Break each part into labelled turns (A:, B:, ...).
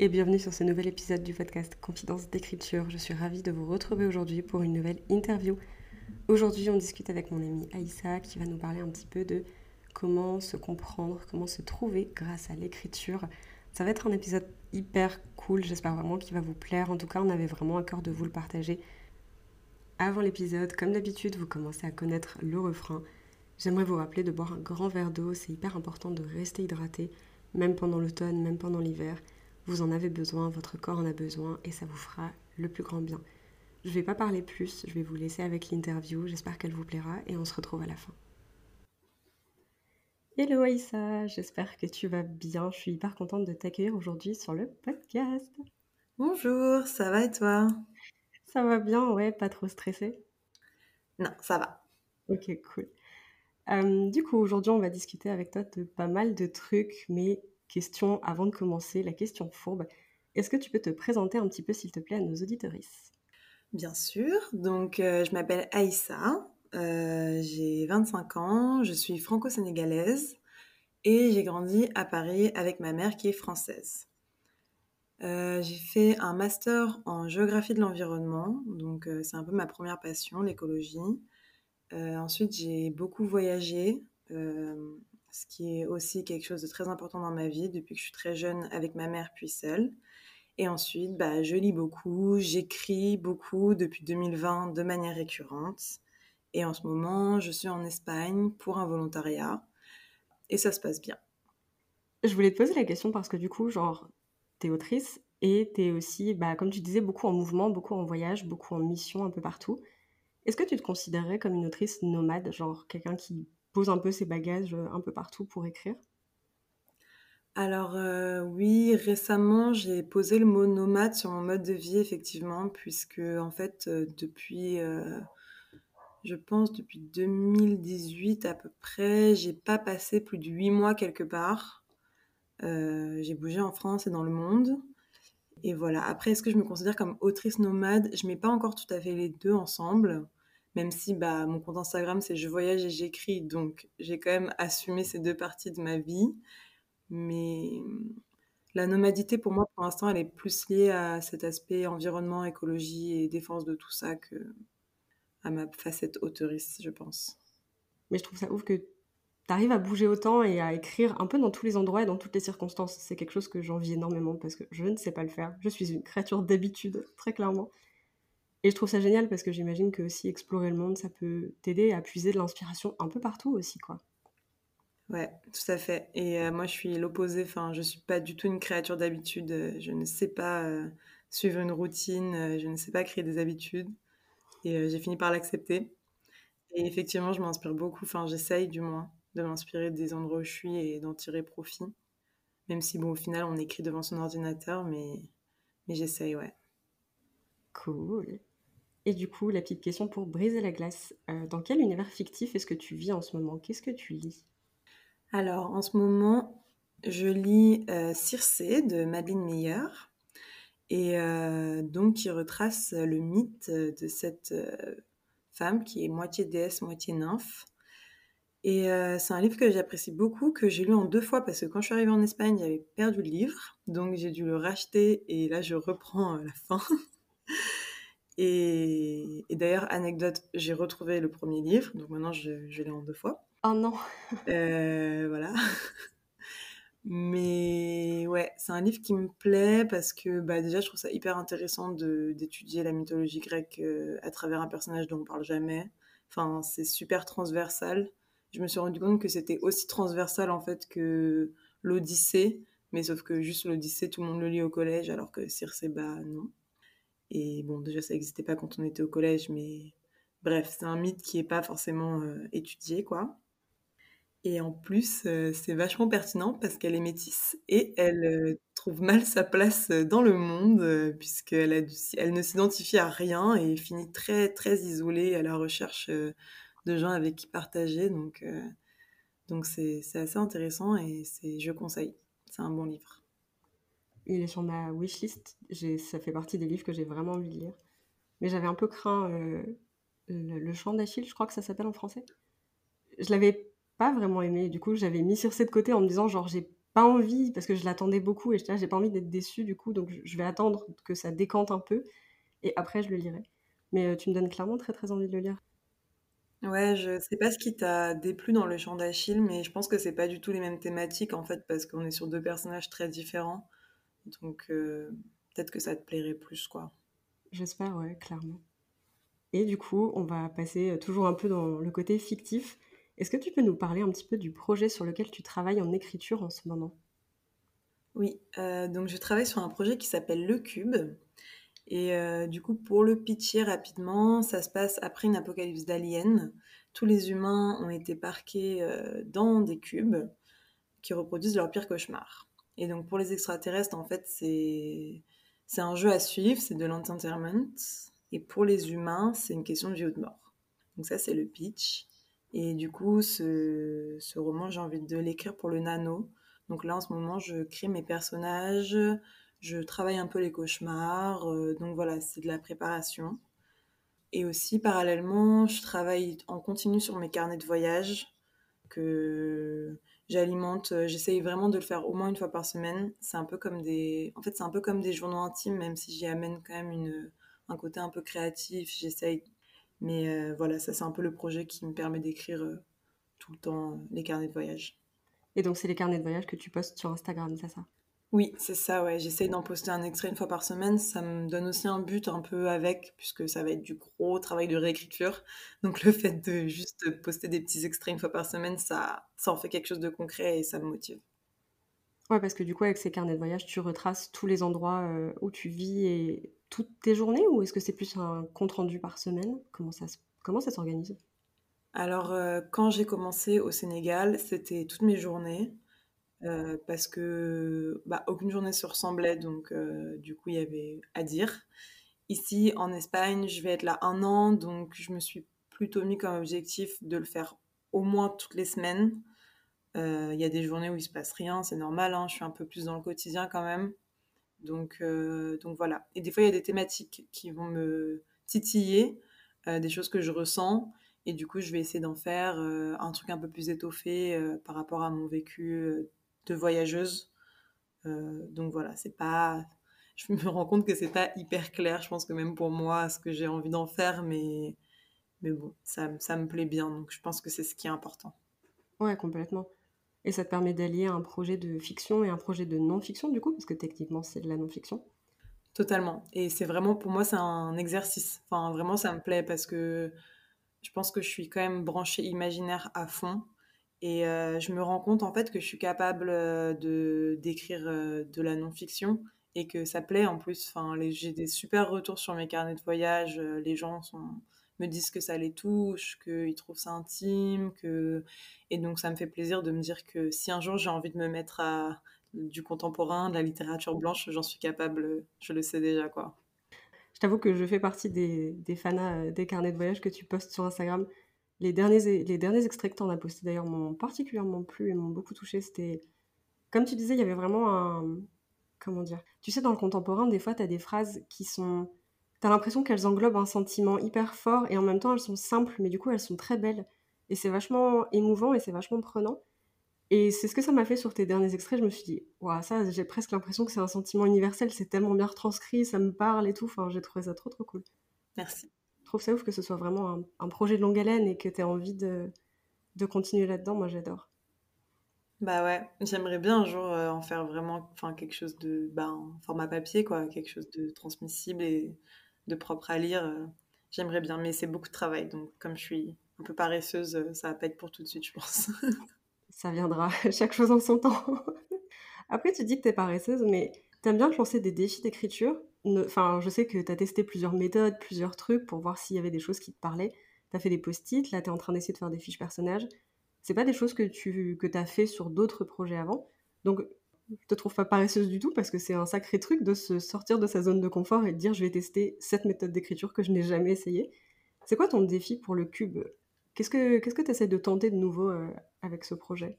A: et bienvenue sur ce nouvel épisode du podcast Confidence d'écriture. Je suis ravie de vous retrouver aujourd'hui pour une nouvelle interview. Aujourd'hui, on discute avec mon amie Aïssa qui va nous parler un petit peu de comment se comprendre, comment se trouver grâce à l'écriture. Ça va être un épisode hyper cool, j'espère vraiment qu'il va vous plaire. En tout cas, on avait vraiment à cœur de vous le partager. Avant l'épisode, comme d'habitude, vous commencez à connaître le refrain. J'aimerais vous rappeler de boire un grand verre d'eau, c'est hyper important de rester hydraté même pendant l'automne, même pendant l'hiver. Vous en avez besoin, votre corps en a besoin et ça vous fera le plus grand bien. Je ne vais pas parler plus, je vais vous laisser avec l'interview, j'espère qu'elle vous plaira et on se retrouve à la fin. Hello Aïssa, j'espère que tu vas bien, je suis hyper contente de t'accueillir aujourd'hui sur le podcast.
B: Bonjour, ça va et toi?
A: Ça va bien, ouais, pas trop stressé
B: Non, ça va.
A: Ok, cool. Euh, du coup, aujourd'hui, on va discuter avec toi de pas mal de trucs, mais question avant de commencer, la question fourbe. Est-ce que tu peux te présenter un petit peu, s'il te plaît, à nos auditorices?
B: Bien sûr. Donc, euh, je m'appelle Aïssa, euh, j'ai 25 ans, je suis franco-sénégalaise et j'ai grandi à Paris avec ma mère qui est française. j'ai fait un master en géographie de l'environnement, donc c'est un peu ma première passion, l'écologie. Euh, ensuite, j'ai beaucoup voyagé, euh, ce qui est aussi quelque chose de très important dans ma vie depuis que je suis très jeune avec ma mère puis seule. Et ensuite, bah, je lis beaucoup, j'écris beaucoup depuis 2020 de manière récurrente. Et en ce moment, je suis en Espagne pour un volontariat. Et ça se passe bien.
A: Je voulais te poser la question parce que du coup, genre, t'es autrice et t'es aussi, bah, comme tu disais, beaucoup en mouvement, beaucoup en voyage, beaucoup en mission un peu partout. Est-ce que tu te considérerais comme une autrice nomade, genre quelqu'un qui pose un peu ses bagages euh, un peu partout pour écrire
B: alors euh, oui, récemment j'ai posé le mot nomade sur mon mode de vie effectivement, puisque en fait euh, depuis, je pense depuis 2018 à peu près, j'ai pas passé plus de huit mois quelque part. j'ai bougé en France et dans le monde. Et voilà. Après, est-ce que je me considère comme autrice nomade? Je mets pas encore tout à fait les deux ensemble même si bah, mon compte Instagram, c'est je voyage et j'écris, donc j'ai quand même assumé ces deux parties de ma vie. Mais la nomadité, pour moi, pour l'instant, elle est plus liée à cet aspect environnement, écologie et défense de tout ça que à ma facette auteuriste, je pense.
A: Mais je trouve ça ouf que tu arrives à bouger autant et à écrire un peu dans tous les endroits et dans toutes les circonstances. C'est quelque chose que j'envie énormément parce que je ne sais pas le faire. Je suis une créature d'habitude, très clairement. Et je trouve ça génial parce que j'imagine que aussi explorer le monde, ça peut t'aider à puiser de l'inspiration un peu partout aussi, quoi.
B: Ouais, tout à fait. Et euh, moi, je suis l'opposé. Enfin, je suis pas du tout une créature d'habitude. Je ne sais pas euh, suivre une routine. Euh, je ne sais pas créer des habitudes. Et j'ai fini par l'accepter. Et effectivement, je m'inspire beaucoup. Enfin, j'essaye du moins de m'inspirer des endroits où je suis et d'en tirer profit. Même si, bon, au final, on écrit devant son ordinateur, mais, mais j'essaye, ouais.
A: Cool. Et du coup, la petite question pour briser la glace. Euh, dans quel univers fictif est-ce que tu vis en ce moment? Qu'est-ce que tu lis?
B: Alors, en ce moment, je lis euh, Circé de Madeleine Meyer. Et euh, donc, qui retrace le mythe de cette femme qui est moitié déesse, moitié nymphe. Et c'est un livre que j'apprécie beaucoup, que j'ai lu en deux fois parce que quand je suis arrivée en Espagne, j'avais perdu le livre. Donc, j'ai dû le racheter et là, je reprends la fin. Et, d'ailleurs, anecdote, j'ai retrouvé le premier livre, donc maintenant je, je l'ai en deux fois.
A: Oh non
B: euh, Voilà. Mais ouais, c'est un livre qui me plaît parce que bah, déjà, je trouve ça hyper intéressant d'étudier la mythologie grecque euh, à travers un personnage dont on parle jamais. Enfin, c'est super transversal. Je me suis rendu compte que c'était aussi transversal en fait que l'Odyssée, mais sauf que juste l'Odyssée, tout le monde le lit au collège, alors que Circé, bah non. Et bon, déjà, ça n'existait pas quand on était au collège, mais bref, c'est un mythe qui n'est pas forcément euh, étudié, quoi. Et en plus, euh, c'est vachement pertinent parce qu'elle est métisse et elle euh, trouve mal sa place dans le monde puisqu'elle elle ne s'identifie à rien et finit très très isolée à la recherche de gens avec qui partager. Donc donc c'est assez intéressant et je conseille. C'est un bon livre.
A: Il est sur ma wishlist. Ça fait partie des livres que j'ai vraiment envie de lire. Mais j'avais un peu craint le, le chant d'Achille, je crois que ça s'appelle en français. Je l'avais pas vraiment aimé. Du coup, j'avais mis sur de côté en me disant, genre, j'ai pas envie, parce que je l'attendais beaucoup et j'ai pas envie d'être déçue, du coup, donc je vais attendre que ça décante un peu et après, je le lirai. Mais euh, tu me donnes clairement très très envie de le lire.
B: Ouais, je sais pas ce qui t'a déplu dans le chant d'Achille, mais je pense que c'est pas du tout les mêmes thématiques en fait, parce qu'on est sur deux personnages très différents. Donc euh, peut-être que ça te plairait plus, quoi.
A: J'espère, ouais, clairement. Et du coup, on va passer euh, toujours un peu dans le côté fictif. Est-ce que tu peux nous parler un petit peu du projet sur lequel tu travailles en écriture en ce moment?
B: Oui, euh, donc je travaille sur un projet qui s'appelle Le Cube. Et euh, du coup, pour le pitcher rapidement, ça se passe après une apocalypse d'aliens. Tous les humains ont été parqués euh, dans des cubes qui reproduisent leur pire cauchemar. Et donc pour les extraterrestres, en fait, c'est un jeu à suivre, c'est de l'entertainment. Et pour les humains, c'est une question de vie ou de mort. Donc ça, c'est le pitch. Et du coup, ce, ce roman, j'ai envie de l'écrire pour le nano. Donc là, en ce moment, je crée mes personnages, je travaille un peu les cauchemars. Euh, donc voilà, c'est de la préparation. Et aussi, parallèlement, je travaille en continu sur mes carnets de voyage que j'alimente. Euh, j'essaye vraiment de le faire au moins une fois par semaine. C'est un peu comme des, en fait, c'est un peu comme des journaux intimes, même si j'y amène quand même une, un côté un peu créatif. J'essaye mais euh, voilà, ça c'est un peu le projet qui me permet d'écrire euh, tout le temps les carnets de voyage.
A: Et donc c'est les carnets de voyage que tu postes sur Instagram, c'est ça?
B: Oui, c'est ça, ouais. J'essaye d'en poster un extrait une fois par semaine. Ça me donne aussi un but un peu avec, puisque ça va être du gros travail de réécriture. Donc le fait de juste poster des petits extraits une fois par semaine, ça, ça en fait quelque chose de concret et ça me motive.
A: Ouais, parce que du coup, avec ces carnets de voyage, tu retraces tous les endroits où tu vis et toutes tes journées ou est-ce que c'est plus un compte rendu par semaine? Comment ça, comment ça s'organise?
B: Alors, euh, quand j'ai commencé au Sénégal, c'était toutes mes journées euh, parce que bah, aucune journée se ressemblait, donc euh, du coup, il y avait à dire. Ici, en Espagne, je vais être là un an, donc je me suis plutôt mis comme objectif de le faire au moins toutes les semaines. Il y a des journées où il se passe rien, c'est normal, hein, je suis un peu plus dans le quotidien quand même. Donc, euh, voilà. Et des fois, il y a des thématiques qui vont me titiller, euh, des choses que je ressens. Et du coup, je vais essayer d'en faire euh, un truc un peu plus étoffé par rapport à mon vécu de voyageuse. donc voilà, c'est pas. Je me rends compte que c'est pas hyper clair. Je pense que même pour moi, ce que j'ai envie d'en faire, mais mais bon, ça, ça me plaît bien. Donc je pense que c'est ce qui est important.
A: Ouais, complètement. Et ça te permet d'allier un projet de fiction et un projet de non-fiction, du coup, parce que techniquement, c'est de la non-fiction?
B: Totalement. Et c'est vraiment, pour moi, c'est un exercice. Enfin, vraiment, ça me plaît parce que je pense que je suis quand même branchée imaginaire à fond. Et euh, je me rends compte, en fait, que je suis capable euh, de d'écrire euh, de la non-fiction et que ça plaît en plus. Enfin, j'ai des super retours sur mes carnets de voyage. Les gens me disent que ça les touche, qu'ils trouvent ça intime, que... et donc ça me fait plaisir de me dire que si un jour j'ai envie de me mettre à du contemporain, de la littérature blanche, j'en suis capable, je le sais déjà quoi.
A: Je t'avoue que je fais partie des, des fanas des carnets de voyage que tu postes sur Instagram. Les derniers, les derniers extraits que tu en as postés d'ailleurs m'ont particulièrement plu et m'ont beaucoup touché. C'était, comme tu disais, il y avait vraiment un, comment dire, tu sais, dans le contemporain, des fois, tu as des phrases qui sont t'as l'impression qu'elles englobent un sentiment hyper fort et en même temps elles sont simples, mais du coup elles sont très belles. Et c'est vachement émouvant et c'est vachement prenant. Et c'est ce que ça m'a fait sur tes derniers extraits. Je me suis dit, waouh, ça, j'ai presque l'impression que c'est un sentiment universel. C'est tellement bien retranscrit, ça me parle et tout. Enfin, j'ai trouvé ça trop, trop cool.
B: Merci.
A: Je trouve ça ouf que ce soit vraiment un, projet de longue haleine et que tu aies envie de, de continuer là-dedans. Moi, j'adore.
B: Bah ouais, j'aimerais bien un jour euh, en faire vraiment enfin, quelque chose de bah, format papier, quoi, quelque chose de transmissible et de propre à lire, euh, j'aimerais bien, mais c'est beaucoup de travail. Donc, comme je suis un peu paresseuse, euh, ça va pas être pour tout de suite, je pense.
A: ça viendra, chaque chose en son temps. Après, tu dis que tu es paresseuse, mais tu aimes bien te lancer des défis d'écriture? Enfin, je sais que tu as testé plusieurs méthodes, plusieurs trucs pour voir s'il y avait des choses qui te parlaient. Tu as fait des post-it, là, tu es en train d'essayer de faire des fiches personnages. C'est pas des choses que tu que as fait sur d'autres projets avant? Donc, je te trouve pas paresseuse du tout parce que c'est un sacré truc de se sortir de sa zone de confort et de dire je vais tester cette méthode d'écriture que je n'ai jamais essayée. C'est quoi ton défi pour le cube? Qu'est-ce que qu'est-ce que tu essaies de tenter de nouveau euh, avec ce projet?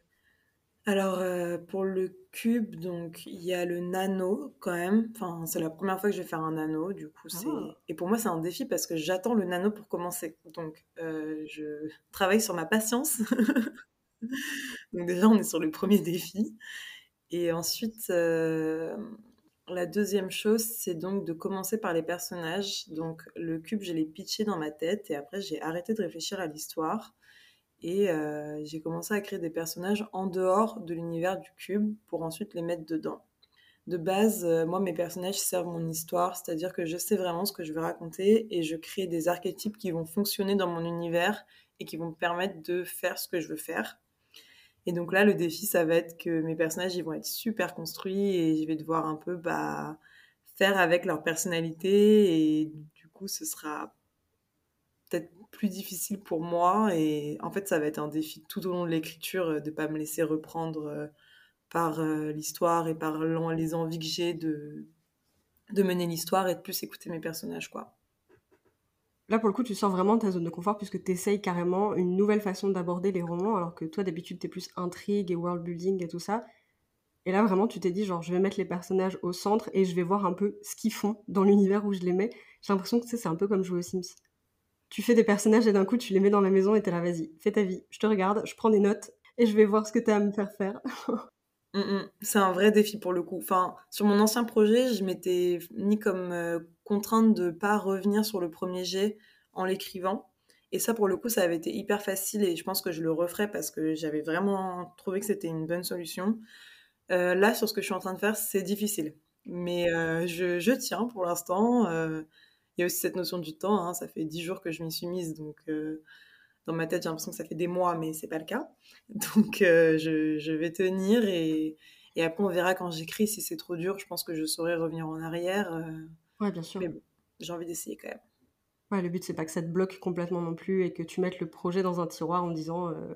B: Alors euh, pour le cube, donc il y a le nano quand même. Enfin, c'est la première fois que je vais faire un nano, du coup c'est
A: Ah.
B: et pour moi c'est un défi parce que j'attends le nano pour commencer. Donc euh, je travaille sur ma patience. Donc déjà on est sur le premier défi. Et ensuite, euh, la deuxième chose, c'est donc de commencer par les personnages. Donc le cube, je l'ai pitché dans ma tête et après j'ai arrêté de réfléchir à l'histoire et euh, j'ai commencé à créer des personnages en dehors de l'univers du cube pour ensuite les mettre dedans. De base, euh, moi mes personnages servent mon histoire, c'est-à-dire que je sais vraiment ce que je veux raconter et je crée des archétypes qui vont fonctionner dans mon univers et qui vont me permettre de faire ce que je veux faire. Et donc là, le défi, ça va être que mes personnages, ils vont être super construits et je vais devoir un peu bah, faire avec leur personnalité. Et du coup, ce sera peut-être plus difficile pour moi. Et en fait, ça va être un défi tout au long de l'écriture euh, de ne pas me laisser reprendre euh, par euh, l'histoire et par les envies que j'ai de, de mener l'histoire et de plus écouter mes personnages, quoi.
A: Là, pour le coup, tu sors vraiment de ta zone de confort puisque tu essayes carrément une nouvelle façon d'aborder les romans, alors que toi, d'habitude, tu es plus intrigue et world building et tout ça. Et là, vraiment, tu t'es dit, genre, je vais mettre les personnages au centre et je vais voir un peu ce qu'ils font dans l'univers où je les mets. J'ai l'impression que c'est un peu comme jouer aux Sims. Tu fais des personnages et d'un coup, tu les mets dans la maison et t'es là, vas-y, fais ta vie. Je te regarde, je prends des notes et je vais voir ce que tu as à me faire faire.
B: Mm, mm. C'est un vrai défi pour le coup. Enfin, sur mon ancien projet, je m'étais mis comme euh, contrainte de pas revenir sur le premier jet en l'écrivant. Et ça, pour le coup, ça avait été hyper facile et je pense que je le referai parce que j'avais vraiment trouvé que c'était une bonne solution. Euh, là, sur ce que je suis en train de faire, c'est difficile. Mais euh, je tiens pour l'instant. Il y a aussi cette notion du temps. hein. Ça fait dix jours que je m'y suis mise, donc euh, dans ma tête, j'ai l'impression que ça fait des mois, mais c'est pas le cas. Donc euh, je, je vais tenir et, et après on verra quand j'écris si c'est trop dur. Je pense que je saurais revenir en arrière. euh,
A: Ouais, bien sûr.
B: mais bon, j'ai envie d'essayer quand même.
A: Ouais, le but, c'est pas que ça te bloque complètement non plus et que tu mettes le projet dans un tiroir en disant, euh,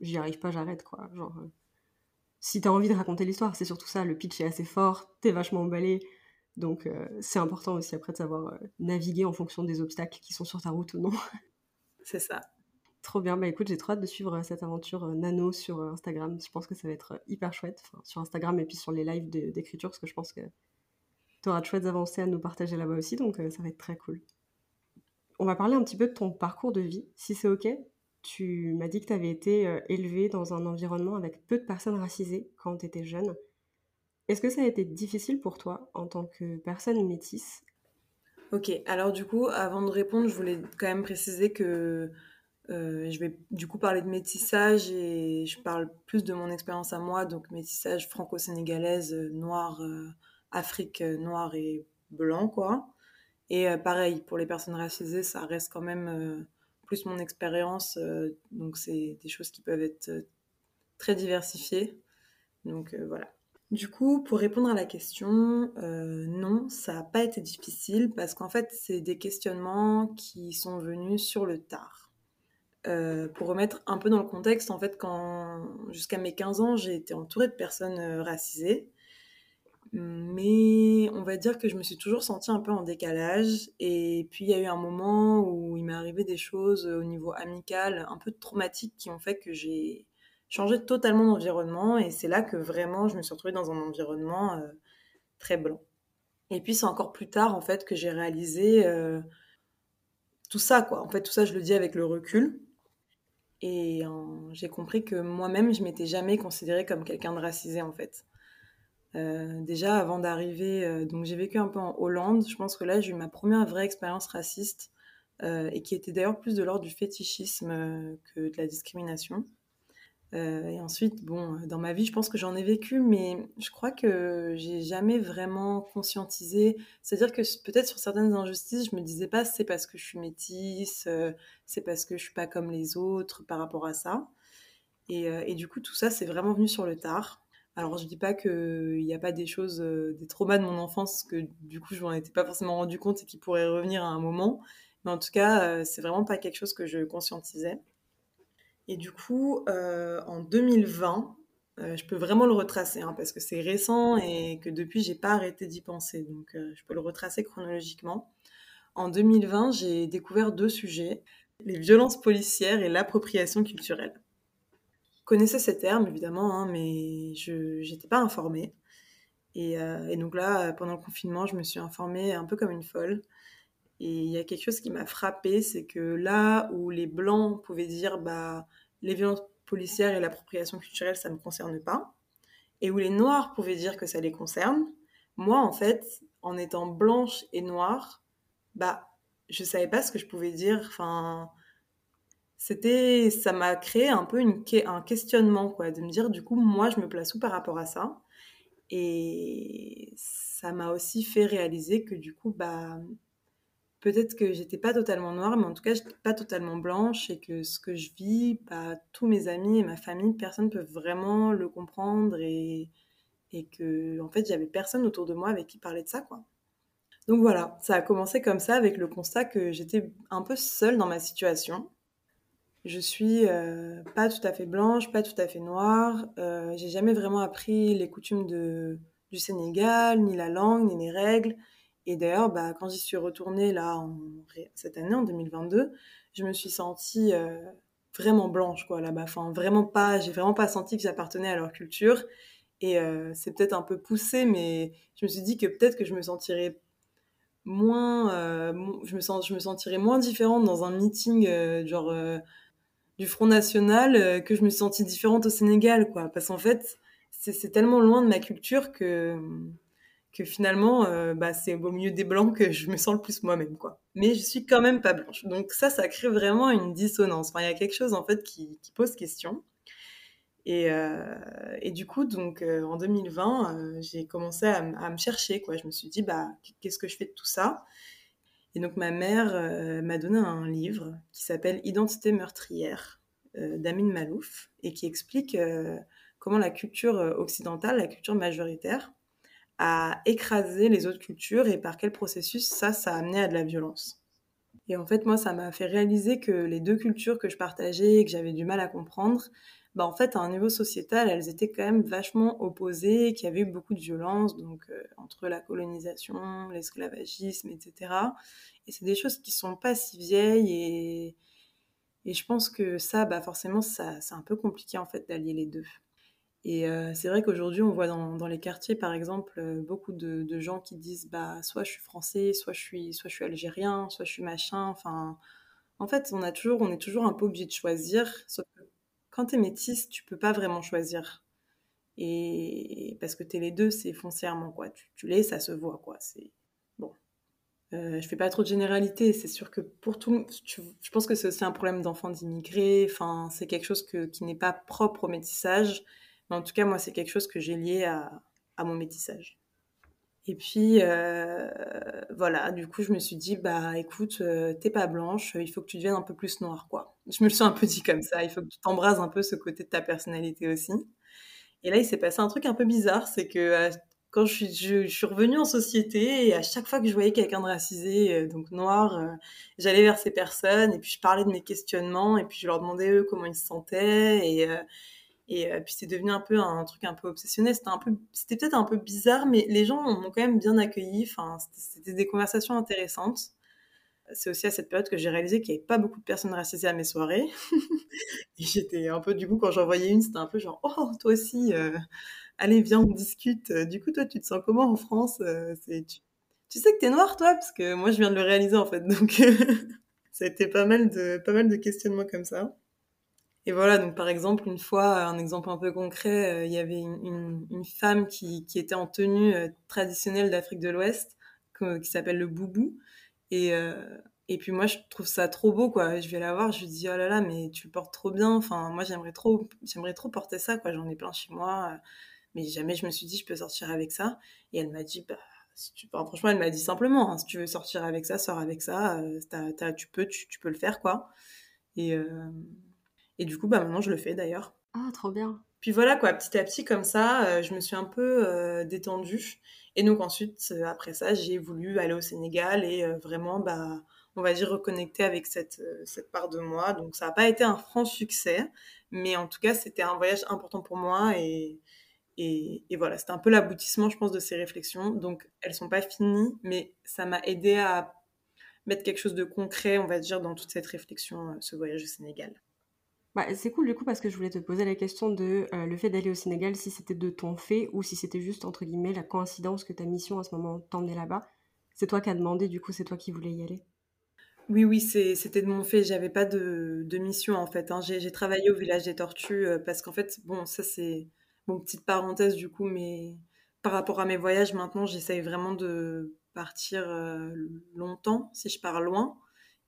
A: j'y arrive pas, j'arrête, quoi. Genre, si t'as envie de raconter l'histoire, c'est surtout ça. Le pitch est assez fort, t'es vachement emballé. Donc, euh, c'est important aussi après de savoir euh, naviguer en fonction des obstacles qui sont sur ta route ou non.
B: C'est ça.
A: Trop bien. Bah écoute, j'ai trop hâte de suivre euh, cette aventure nano sur Instagram. Je pense que ça va être hyper chouette. Enfin, sur Instagram et puis sur les lives d'écriture, parce que je pense que t'auras de chouettes avancées à nous partager là-bas aussi. Donc, ça va être très cool. On va parler un petit peu de ton parcours de vie, si c'est OK. Tu m'as dit que tu avais été euh, élevé dans un environnement avec peu de personnes racisées quand tu étais jeune. Est-ce que ça a été difficile pour toi en tant que personne métisse?
B: Ok, alors du coup, avant de répondre, je voulais quand même préciser que euh, je vais du coup parler de métissage et je parle plus de mon expérience à moi, donc métissage franco-sénégalaise, euh, noir, euh, Afrique euh, noire et blanc, quoi. Et pareil, pour les personnes racisées, ça reste quand même plus mon expérience, donc c'est des choses qui peuvent être très diversifiées. Donc voilà. Du coup, pour répondre à la question, euh, non, ça n'a pas été difficile parce qu'en fait, c'est des questionnements qui sont venus sur le tard. Euh, pour remettre un peu dans le contexte, en fait, jusqu'à mes 15 ans, j'ai été entourée de personnes euh, racisées, mais on va dire que je me suis toujours sentie un peu en décalage. Et puis, il y a eu un moment où il m'est arrivé des choses au niveau amical un peu traumatiques qui ont fait que j'ai changé totalement d'environnement. Et c'est là que vraiment, je me suis retrouvée dans un environnement euh, très blanc. Et puis, c'est encore plus tard, en fait, que j'ai réalisé euh, tout ça, quoi. En fait, tout ça, je le dis avec le recul. Et j'ai compris que moi-même, je m'étais jamais considérée comme quelqu'un de racisé, en fait. Euh, déjà, avant d'arriver, donc j'ai vécu un peu en Hollande. Je pense que là, j'ai eu ma première vraie expérience raciste et qui était d'ailleurs plus de l'ordre du fétichisme que de la discrimination. Euh, et ensuite, bon, dans ma vie, je pense que j'en ai vécu, mais je crois que j'ai jamais vraiment conscientisé. C'est-à-dire que peut-être sur certaines injustices, je me disais pas c'est parce que je suis métisse, euh, c'est parce que je suis pas comme les autres par rapport à ça. Et, euh, du coup, tout ça, c'est vraiment venu sur le tard. Alors, je dis pas qu'il n'y a pas des choses, euh, des traumas de mon enfance que du coup, je m'en étais pas forcément rendu compte et qui pourraient revenir à un moment. Mais en tout cas, euh, c'est vraiment pas quelque chose que je conscientisais. Et du coup, euh, en 2020, je peux vraiment le retracer hein, parce que c'est récent et que depuis j'ai pas arrêté d'y penser. Donc je peux le retracer chronologiquement. En 2020, j'ai découvert deux sujets les violences policières et l'appropriation culturelle. Je connaissais ces termes évidemment, hein, mais je n'étais pas informée. Et, donc là, pendant le confinement, je me suis informée un peu comme une folle. Et il y a quelque chose qui m'a frappée, c'est que là où les blancs pouvaient dire bah les violences policières et l'appropriation culturelle, ça me concerne pas, et où les noirs pouvaient dire que ça les concerne, moi en fait, en étant blanche et noire, bah je savais pas ce que je pouvais dire. Enfin, c'était, ça m'a créé un peu un questionnement quoi, de me dire du coup moi je me place où par rapport à ça, et ça m'a aussi fait réaliser que du coup bah peut-être que j'étais pas totalement noire, mais en tout cas, j'étais pas totalement blanche et que ce que je vis, bah, tous mes amis et ma famille, personne ne peut vraiment le comprendre et, et que, en fait, j'avais personne autour de moi avec qui parler de ça, quoi. Donc voilà, ça a commencé comme ça avec le constat que j'étais un peu seule dans ma situation. Je suis euh, pas tout à fait blanche, pas tout à fait noire. Euh, j'ai jamais vraiment appris les coutumes du Sénégal, ni la langue, ni les règles. Et d'ailleurs, bah, quand j'y suis retournée là, cette année, en 2022, je me suis sentie euh, vraiment blanche, quoi, là-bas. Enfin, vraiment pas, j'ai vraiment pas senti que j'appartenais à leur culture. Et euh, c'est peut-être un peu poussé, mais je me suis dit que peut-être que je me sentirais moins, euh, je, me sens, je me sentirais moins différente dans un meeting, genre, du Front National, que je me suis sentie différente au Sénégal, quoi. Parce qu'en fait, c'est tellement loin de ma culture que que finalement, euh, bah, c'est au milieu des blancs que je me sens le plus moi-même, quoi. Mais je suis quand même pas blanche. Donc ça, ça crée vraiment une dissonance. Il y a quelque chose, en fait, qui, pose question. Et, euh, et, du coup, donc, euh, en 2020, j'ai commencé à, me chercher, quoi. Je me suis dit, bah, qu'est-ce que je fais de tout ça? Et donc, ma mère m'a donné un livre qui s'appelle Identité meurtrière d'Amin Malouf et qui explique comment la culture occidentale, la culture majoritaire, à écraser les autres cultures et par quel processus ça, ça a amené à de la violence. Et en fait, moi, ça m'a fait réaliser que les deux cultures que je partageais et que j'avais du mal à comprendre, bah, en fait, à un niveau sociétal, elles étaient quand même vachement opposées, qu'il y avait eu beaucoup de violence, donc euh, entre la colonisation, l'esclavagisme, etc. Et c'est des choses qui sont pas si vieilles et, et je pense que ça, bah, forcément, ça, c'est un peu compliqué en fait d'allier les deux. Et euh, c'est vrai qu'aujourd'hui, on voit dans, les quartiers, par exemple, euh, beaucoup de, gens qui disent bah, soit je suis français, soit je suis, soit je suis algérien, soit je suis machin. Enfin, en fait, on, a toujours, on est toujours un peu obligé de choisir. Sauf que quand tu es métisse, tu peux pas vraiment choisir. Et parce que tu es les deux, c'est foncièrement quoi. Tu, tu l'es, ça se voit quoi. C'est bon. Euh, je fais pas trop de généralité. C'est sûr que pour tout, je pense que c'est aussi un problème d'enfants d'immigrés. Enfin, c'est quelque chose que, qui n'est pas propre au métissage mais en tout cas, moi, c'est quelque chose que j'ai lié à, à, mon métissage. Et puis, euh, voilà, du coup, je me suis dit, bah écoute, euh, t'es pas blanche, il faut que tu deviennes un peu plus noire, quoi. Je me le suis un peu dit comme ça, il faut que tu t'embrases un peu ce côté de ta personnalité aussi. Et là, il s'est passé un truc un peu bizarre, c'est que euh, quand je suis, je, revenue en société, et à chaque fois que je voyais quelqu'un de racisé, donc noir, j'allais vers ces personnes, et puis je parlais de mes questionnements, et puis je leur demandais eux comment ils se sentaient, et et euh, puis c'est devenu un peu un, truc un peu obsessionnel. C'était un peu, c'était peut-être un peu bizarre, mais les gens m'ont quand même bien accueilli. Enfin, c'était des conversations intéressantes. C'est aussi à cette période que j'ai réalisé qu'il n'y avait pas beaucoup de personnes racisées à mes soirées. et j'étais un peu, du coup, quand j'en voyais une, c'était un peu genre, oh, toi aussi, euh, allez, viens, on discute. Du coup, toi, tu te sens comment en France euh, tu, tu, sais que t'es noire, toi Parce que moi, je viens de le réaliser, en fait. Donc, ça a été pas mal de, pas mal de questionnements comme ça. Et voilà, donc par exemple, une fois, un exemple un peu concret, euh, il y avait une, femme qui, était en tenue euh, traditionnelle d'Afrique de l'Ouest, qui s'appelle le boubou. Et, euh, et puis moi, je trouve ça trop beau, quoi. Je vais la voir, je lui dis, oh là là, mais tu le portes trop bien. Enfin, moi, j'aimerais trop, j'aimerais trop porter ça, quoi. J'en ai plein chez moi. Mais jamais je me suis dit, je peux sortir avec ça. Et elle m'a dit, bah, franchement, elle m'a dit simplement, hein, si tu veux sortir avec ça, sors avec ça. tu peux, tu, peux le faire, quoi. Et, et du coup, bah maintenant, je le fais d'ailleurs.
A: Ah, trop bien.
B: puis voilà, quoi, petit à petit, comme ça, je me suis un peu détendue. Et donc ensuite, après ça, j'ai voulu aller au Sénégal et vraiment, bah, on va dire, reconnecter avec cette, cette part de moi. Donc ça n'a pas été un franc succès, mais en tout cas, c'était un voyage important pour moi et, et, voilà, c'était un peu l'aboutissement, je pense, de ces réflexions. Donc, elles sont pas finies, mais ça m'a aidé à mettre quelque chose de concret, on va dire, dans toute cette réflexion, euh, ce voyage au Sénégal.
A: Bah, c'est cool du coup parce que je voulais te poser la question de euh, le fait d'aller au Sénégal, si c'était de ton fait ou si c'était juste entre guillemets la coïncidence que ta mission à ce moment t'emmenait là-bas. C'est toi qui as demandé, du coup c'est toi qui voulais y aller.
B: Oui, oui, c'était de mon fait. J'avais pas de, mission en fait. Hein. J'ai travaillé au village des Tortues euh, parce qu'en fait, bon, ça c'est Bon, petite parenthèse du coup, mais par rapport à mes voyages, maintenant, j'essaye vraiment de partir euh, longtemps, si je pars loin.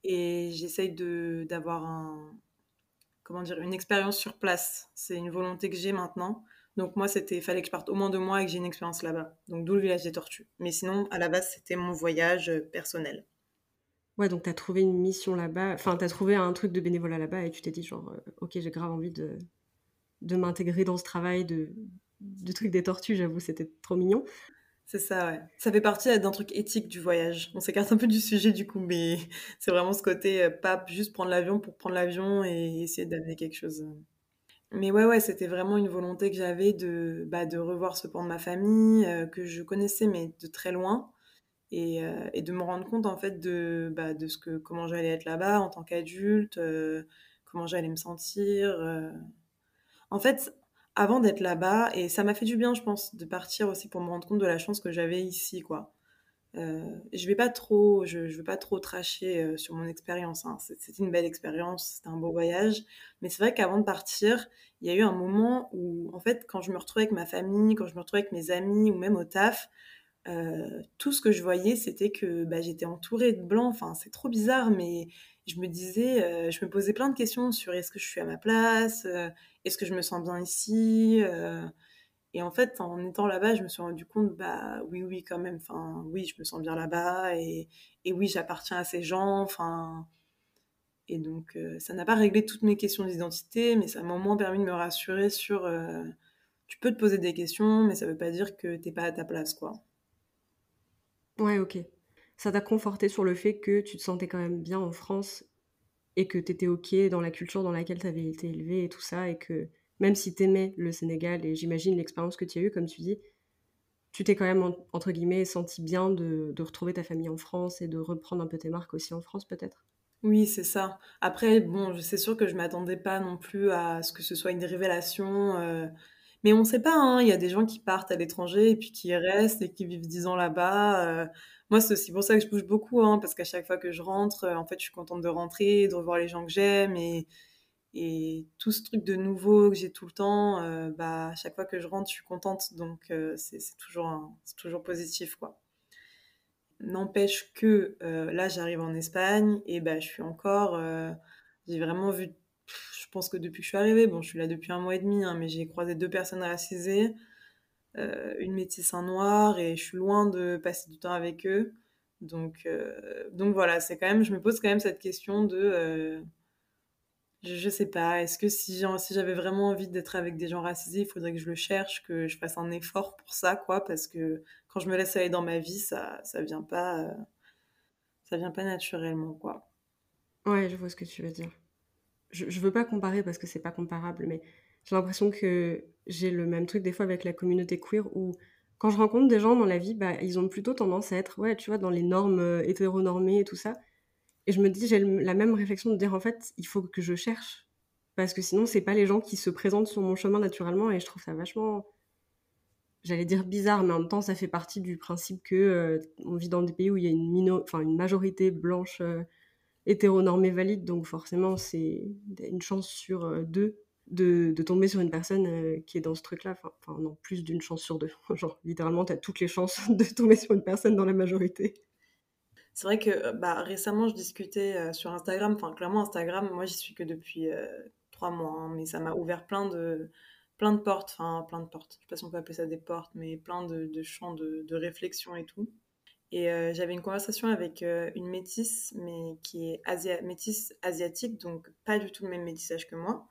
B: Et j'essaye d'avoir un, comment dire, une expérience sur place. C'est une volonté que j'ai maintenant. Donc moi, c'était, fallait que je parte au moins deux mois et que j'ai une expérience là-bas. Donc d'où le village des tortues. Mais sinon, à la base, c'était mon voyage euh, personnel.
A: Ouais, donc tu as trouvé une mission là-bas, enfin, tu as trouvé un truc de bénévolat là-bas et tu t'es dit, genre, euh, ok, j'ai grave envie de, m'intégrer dans ce travail de, de truc des tortues, j'avoue, c'était trop mignon.
B: C'est ça, ouais. Ça fait partie d'un truc éthique du voyage. On s'écarte un peu du sujet du coup, mais c'est vraiment ce côté euh, pas juste prendre l'avion pour prendre l'avion et essayer d'amener quelque chose. Mais ouais, ouais, c'était vraiment une volonté que j'avais de, bah, de revoir ce pan de ma famille, euh, que je connaissais mais de très loin, et, euh, et de me rendre compte en fait de, bah, de ce que, comment j'allais être là-bas en tant qu'adulte, comment j'allais me sentir. En fait, avant d'être là-bas, et ça m'a fait du bien, je pense, de partir aussi pour me rendre compte de la chance que j'avais ici, quoi. Euh, je vais pas trop, je, je vais pas trop tracher euh, sur mon expérience. Hein. C'était une belle expérience, c'était un beau voyage. Mais c'est vrai qu'avant de partir, il y a eu un moment où, en fait, quand je me retrouvais avec ma famille, quand je me retrouvais avec mes amis ou même au taf, euh, tout ce que je voyais, c'était que bah, j'étais entourée de blancs. Enfin, c'est trop bizarre, mais je me disais, je me posais plein de questions sur est-ce que je suis à ma place, est-ce que je me sens bien ici. et en fait, en étant là-bas, je me suis rendu compte, bah oui, oui, quand même. Enfin, oui, je me sens bien là-bas et, et oui, j'appartiens à ces gens. Enfin, et donc, ça n'a pas réglé toutes mes questions d'identité, mais ça m'a au moins permis de me rassurer sur, tu peux te poser des questions, mais ça veut pas dire que t'es pas à ta place, quoi.
A: Ouais, ok. Ça t'a conforté sur le fait que tu te sentais quand même bien en France et que tu étais ok dans la culture dans laquelle tu avais été élevé et tout ça, et que même si tu aimais le Sénégal et j'imagine l'expérience que tu as eue, comme tu dis, tu t'es quand même, entre guillemets, senti bien de, de, retrouver ta famille en France et de reprendre un peu tes marques aussi en France, peut-être?
B: Oui, c'est ça. Après, bon, c'est sûr que je m'attendais pas non plus à ce que ce soit une révélation. Euh, mais on ne sait pas, hein. il y a des gens qui partent à l'étranger et puis qui restent et qui vivent dix ans là-bas. Euh. moi, c'est aussi pour ça que je bouge beaucoup, hein, parce qu'à chaque fois que je rentre, euh, en fait, je suis contente de rentrer, de revoir les gens que j'aime et, et tout ce truc de nouveau que j'ai tout le temps, euh, bah, à chaque fois que je rentre, je suis contente. Donc, c'est toujours, toujours positif, quoi. N'empêche que là, j'arrive en Espagne et bah, je suis encore. j'ai vraiment vu je pense que depuis que je suis arrivée, bon, je suis là depuis un mois et demi, hein, mais j'ai croisé deux personnes racisées, euh, une métisse, un noir, et je suis loin de passer du temps avec eux. Donc, euh, donc voilà, c'est quand même, je me pose quand même cette question de, euh, je, je, sais pas, est-ce que si, j'avais vraiment envie d'être avec des gens racisés, il faudrait que je le cherche, que je fasse un effort pour ça, quoi, parce que quand je me laisse aller dans ma vie, ça, ça vient pas, ça vient pas naturellement, quoi.
A: Ouais, je vois ce que tu veux dire je, je veux pas comparer parce que c'est pas comparable, mais j'ai l'impression que j'ai le même truc des fois avec la communauté queer où quand je rencontre des gens dans la vie, bah, ils ont plutôt tendance à être, ouais, tu vois, dans les normes euh, hétéronormées et tout ça. Et je me dis, j'ai la même réflexion de dire, en fait, il faut que je cherche. Parce que sinon, c'est pas les gens qui se présentent sur mon chemin naturellement. Et je trouve ça vachement, j'allais dire bizarre, mais en même temps, ça fait partie du principe que euh, on vit dans des pays où il y a une, enfin, une majorité blanche euh, hétéronormée valide, donc forcément, c'est une chance sur euh, deux de, tomber sur une personne euh, qui est dans ce truc-là. Enfin, non, plus d'une chance sur deux. Genre, littéralement, tu as toutes les chances de tomber sur une personne dans la majorité.
B: C'est vrai que euh, bah, récemment, je discutais sur Instagram. Enfin, clairement, Instagram, moi, j'y suis que depuis trois mois, hein, mais ça m'a ouvert plein de, plein de portes. Enfin, plein de portes. Je sais pas si on peut appeler ça des portes, mais plein de, champs de réflexion et tout. Et euh, j'avais une conversation avec euh, une métisse, mais qui est métisse asiatique, donc pas du tout le même métissage que moi.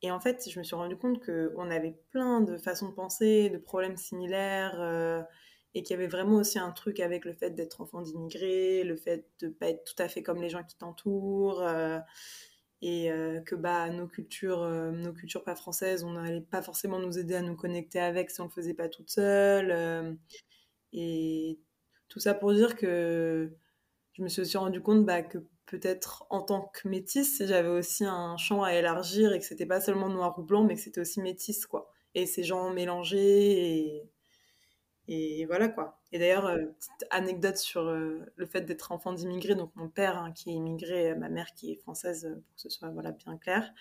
B: Et en fait, je me suis rendu compte qu'on avait plein de façons de penser, de problèmes similaires, euh, et qu'il y avait vraiment aussi un truc avec le fait d'être enfant d'immigrés, le fait de pas être tout à fait comme les gens qui t'entourent, et que bah nos cultures, nos cultures pas françaises, on n'allait pas forcément nous aider à nous connecter avec si on le faisait pas toute seule. Tout ça pour dire que je me suis aussi rendu compte bah, que peut-être en tant que métisse, j'avais aussi un champ à élargir et que c'était pas seulement noir ou blanc, mais que c'était aussi métisse, quoi. Et ces gens mélangés et, voilà, quoi. Et d'ailleurs, euh, petite anecdote sur euh, le fait d'être enfant d'immigrés, donc mon père hein, qui est immigré, ma mère qui est française, pour que ce soit voilà, bien clair.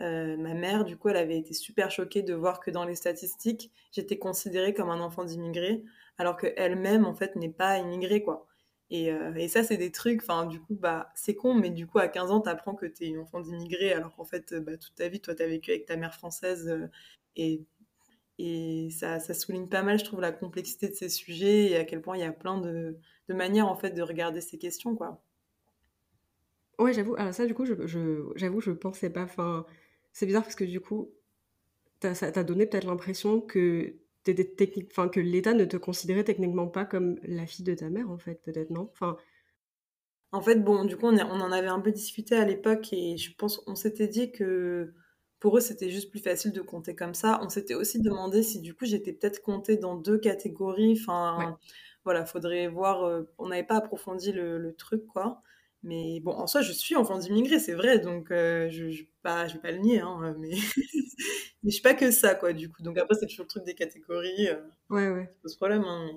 B: Euh, ma mère, du coup, elle avait été super choquée de voir que dans les statistiques, j'étais considérée comme un enfant d'immigré, alors qu'elle-même, en fait, n'est pas immigrée, quoi. Euh, et, ça, c'est des trucs, enfin, du coup, bah, c'est con, mais du coup, à 15 ans, t'apprends que t'es une enfant d'immigré, alors qu'en fait, bah, toute ta vie, toi, t'as vécu avec ta mère française. Euh, et, et ça, ça, souligne pas mal, je trouve, la complexité de ces sujets et à quel point il y a plein de, manières, en fait, de regarder ces questions, quoi.
A: Ouais, j'avoue. Alors ça, du coup, je, je, j'avoue, je pensais pas. Enfin, c'est bizarre parce que du coup, ça t'a donné peut-être l'impression que technique, enfin que l'État ne te considérait techniquement pas comme la fille de ta mère, en fait, peut-être non? Enfin.
B: En fait, bon, du coup, on, on en avait un peu discuté à l'époque et je pense on s'était dit que pour eux, c'était juste plus facile de compter comme ça. On s'était aussi demandé si du coup j'étais peut-être comptée dans deux catégories. Enfin, voilà, faudrait voir. Euh, on n'avait pas approfondi le, le, truc, quoi. Mais bon, en soi, je suis enfant d'immigré, c'est vrai, donc euh, je ne je, je vais pas le nier, hein, mais... mais je suis pas que ça, quoi, du coup. Donc après, c'est toujours le truc des catégories. Euh,
A: ouais, ouais.
B: Pas ce problème, hein,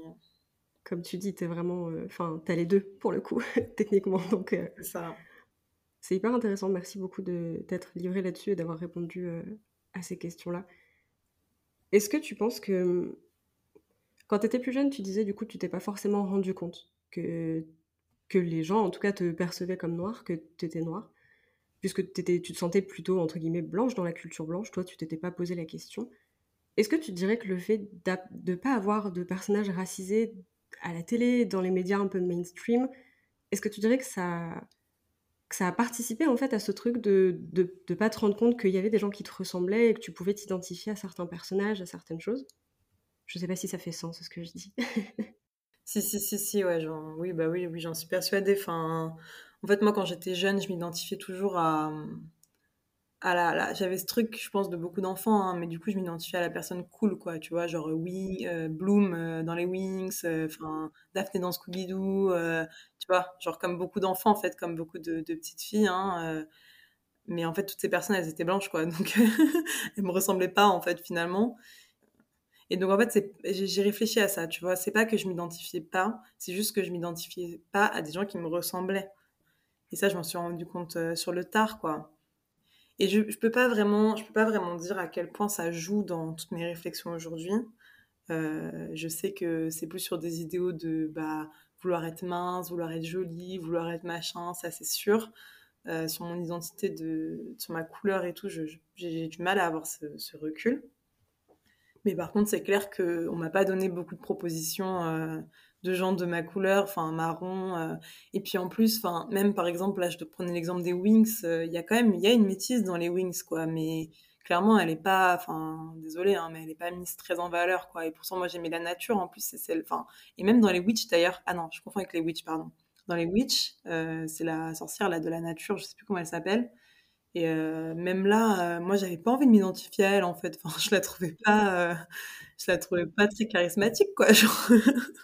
A: Comme tu dis, t'es vraiment... Euh, enfin, tu t'as les deux, pour le coup, techniquement, donc...
B: c'est ça.
A: C'est hyper intéressant, merci beaucoup d'être livré là-dessus et d'avoir répondu à ces questions-là. Est-ce que tu penses que... Quand tu étais plus jeune, tu disais, du coup, tu t'es pas forcément rendu compte que que les gens, en tout cas, te percevaient comme noir, que tu étais noir, puisque tu te sentais plutôt, entre guillemets, blanche dans la culture blanche, toi, tu t'étais pas posé la question. Est-ce que tu dirais que le fait de ne pas avoir de personnages racisés à la télé, dans les médias un peu mainstream, est-ce que tu dirais que ça, que ça a participé en fait à ce truc de ne pas te rendre compte qu'il y avait des gens qui te ressemblaient et que tu pouvais t'identifier à certains personnages, à certaines choses? Je sais pas si ça fait sens ce que je dis.
B: Si, si, si, si, ouais, oui, bah oui, oui, j'en suis persuadée. Enfin, en fait, moi, quand j'étais jeune, je m'identifiais toujours à, à la, j'avais ce truc, je pense, de beaucoup d'enfants, hein, mais du coup, je m'identifiais à la personne cool, quoi, tu vois, genre oui, euh, Bloom euh, dans les Wings, euh, Daphné dans Scooby-Doo, tu vois, genre comme beaucoup d'enfants, en fait, comme beaucoup de, de petites filles, hein, mais en fait, toutes ces personnes, elles étaient blanches, quoi, donc elles me ressemblaient pas, en fait, finalement. Et donc, en fait, j'ai réfléchi à ça, tu vois. C'est pas que je m'identifiais pas, c'est juste que je m'identifiais pas à des gens qui me ressemblaient. Et ça, je m'en suis rendu compte euh, sur le tard, quoi. Et je, je peux pas vraiment, je peux pas vraiment dire à quel point ça joue dans toutes mes réflexions aujourd'hui. Euh, je sais que c'est plus sur des idéaux de bah, vouloir être mince, vouloir être jolie, vouloir être machin, ça c'est sûr. Euh, sur mon identité, de, sur ma couleur et tout, j'ai du mal à avoir ce, ce recul. Mais par contre, c'est clair qu'on m'a pas donné beaucoup de propositions euh, de gens de ma couleur, enfin marron. Euh. et puis en plus, même par exemple, là, je te prenais l'exemple des Wings. Euh, il y a quand même, y a une métisse dans les Wings, quoi. Mais clairement, elle est pas, enfin, désolée, hein, mais elle est pas mise très en valeur, quoi. Et pourtant, moi, j'aimais la nature. En plus, c'est celle, enfin, et même dans les Witch d'ailleurs. Ah non, je confonds avec les Witch, pardon. Dans les Witch, c'est la sorcière là de la nature. Je sais plus comment elle s'appelle. Et euh, même là, euh, moi, j'avais pas envie de m'identifier à elle, en fait. Enfin, je la trouvais pas, euh, je la trouvais pas très charismatique, quoi. Genre.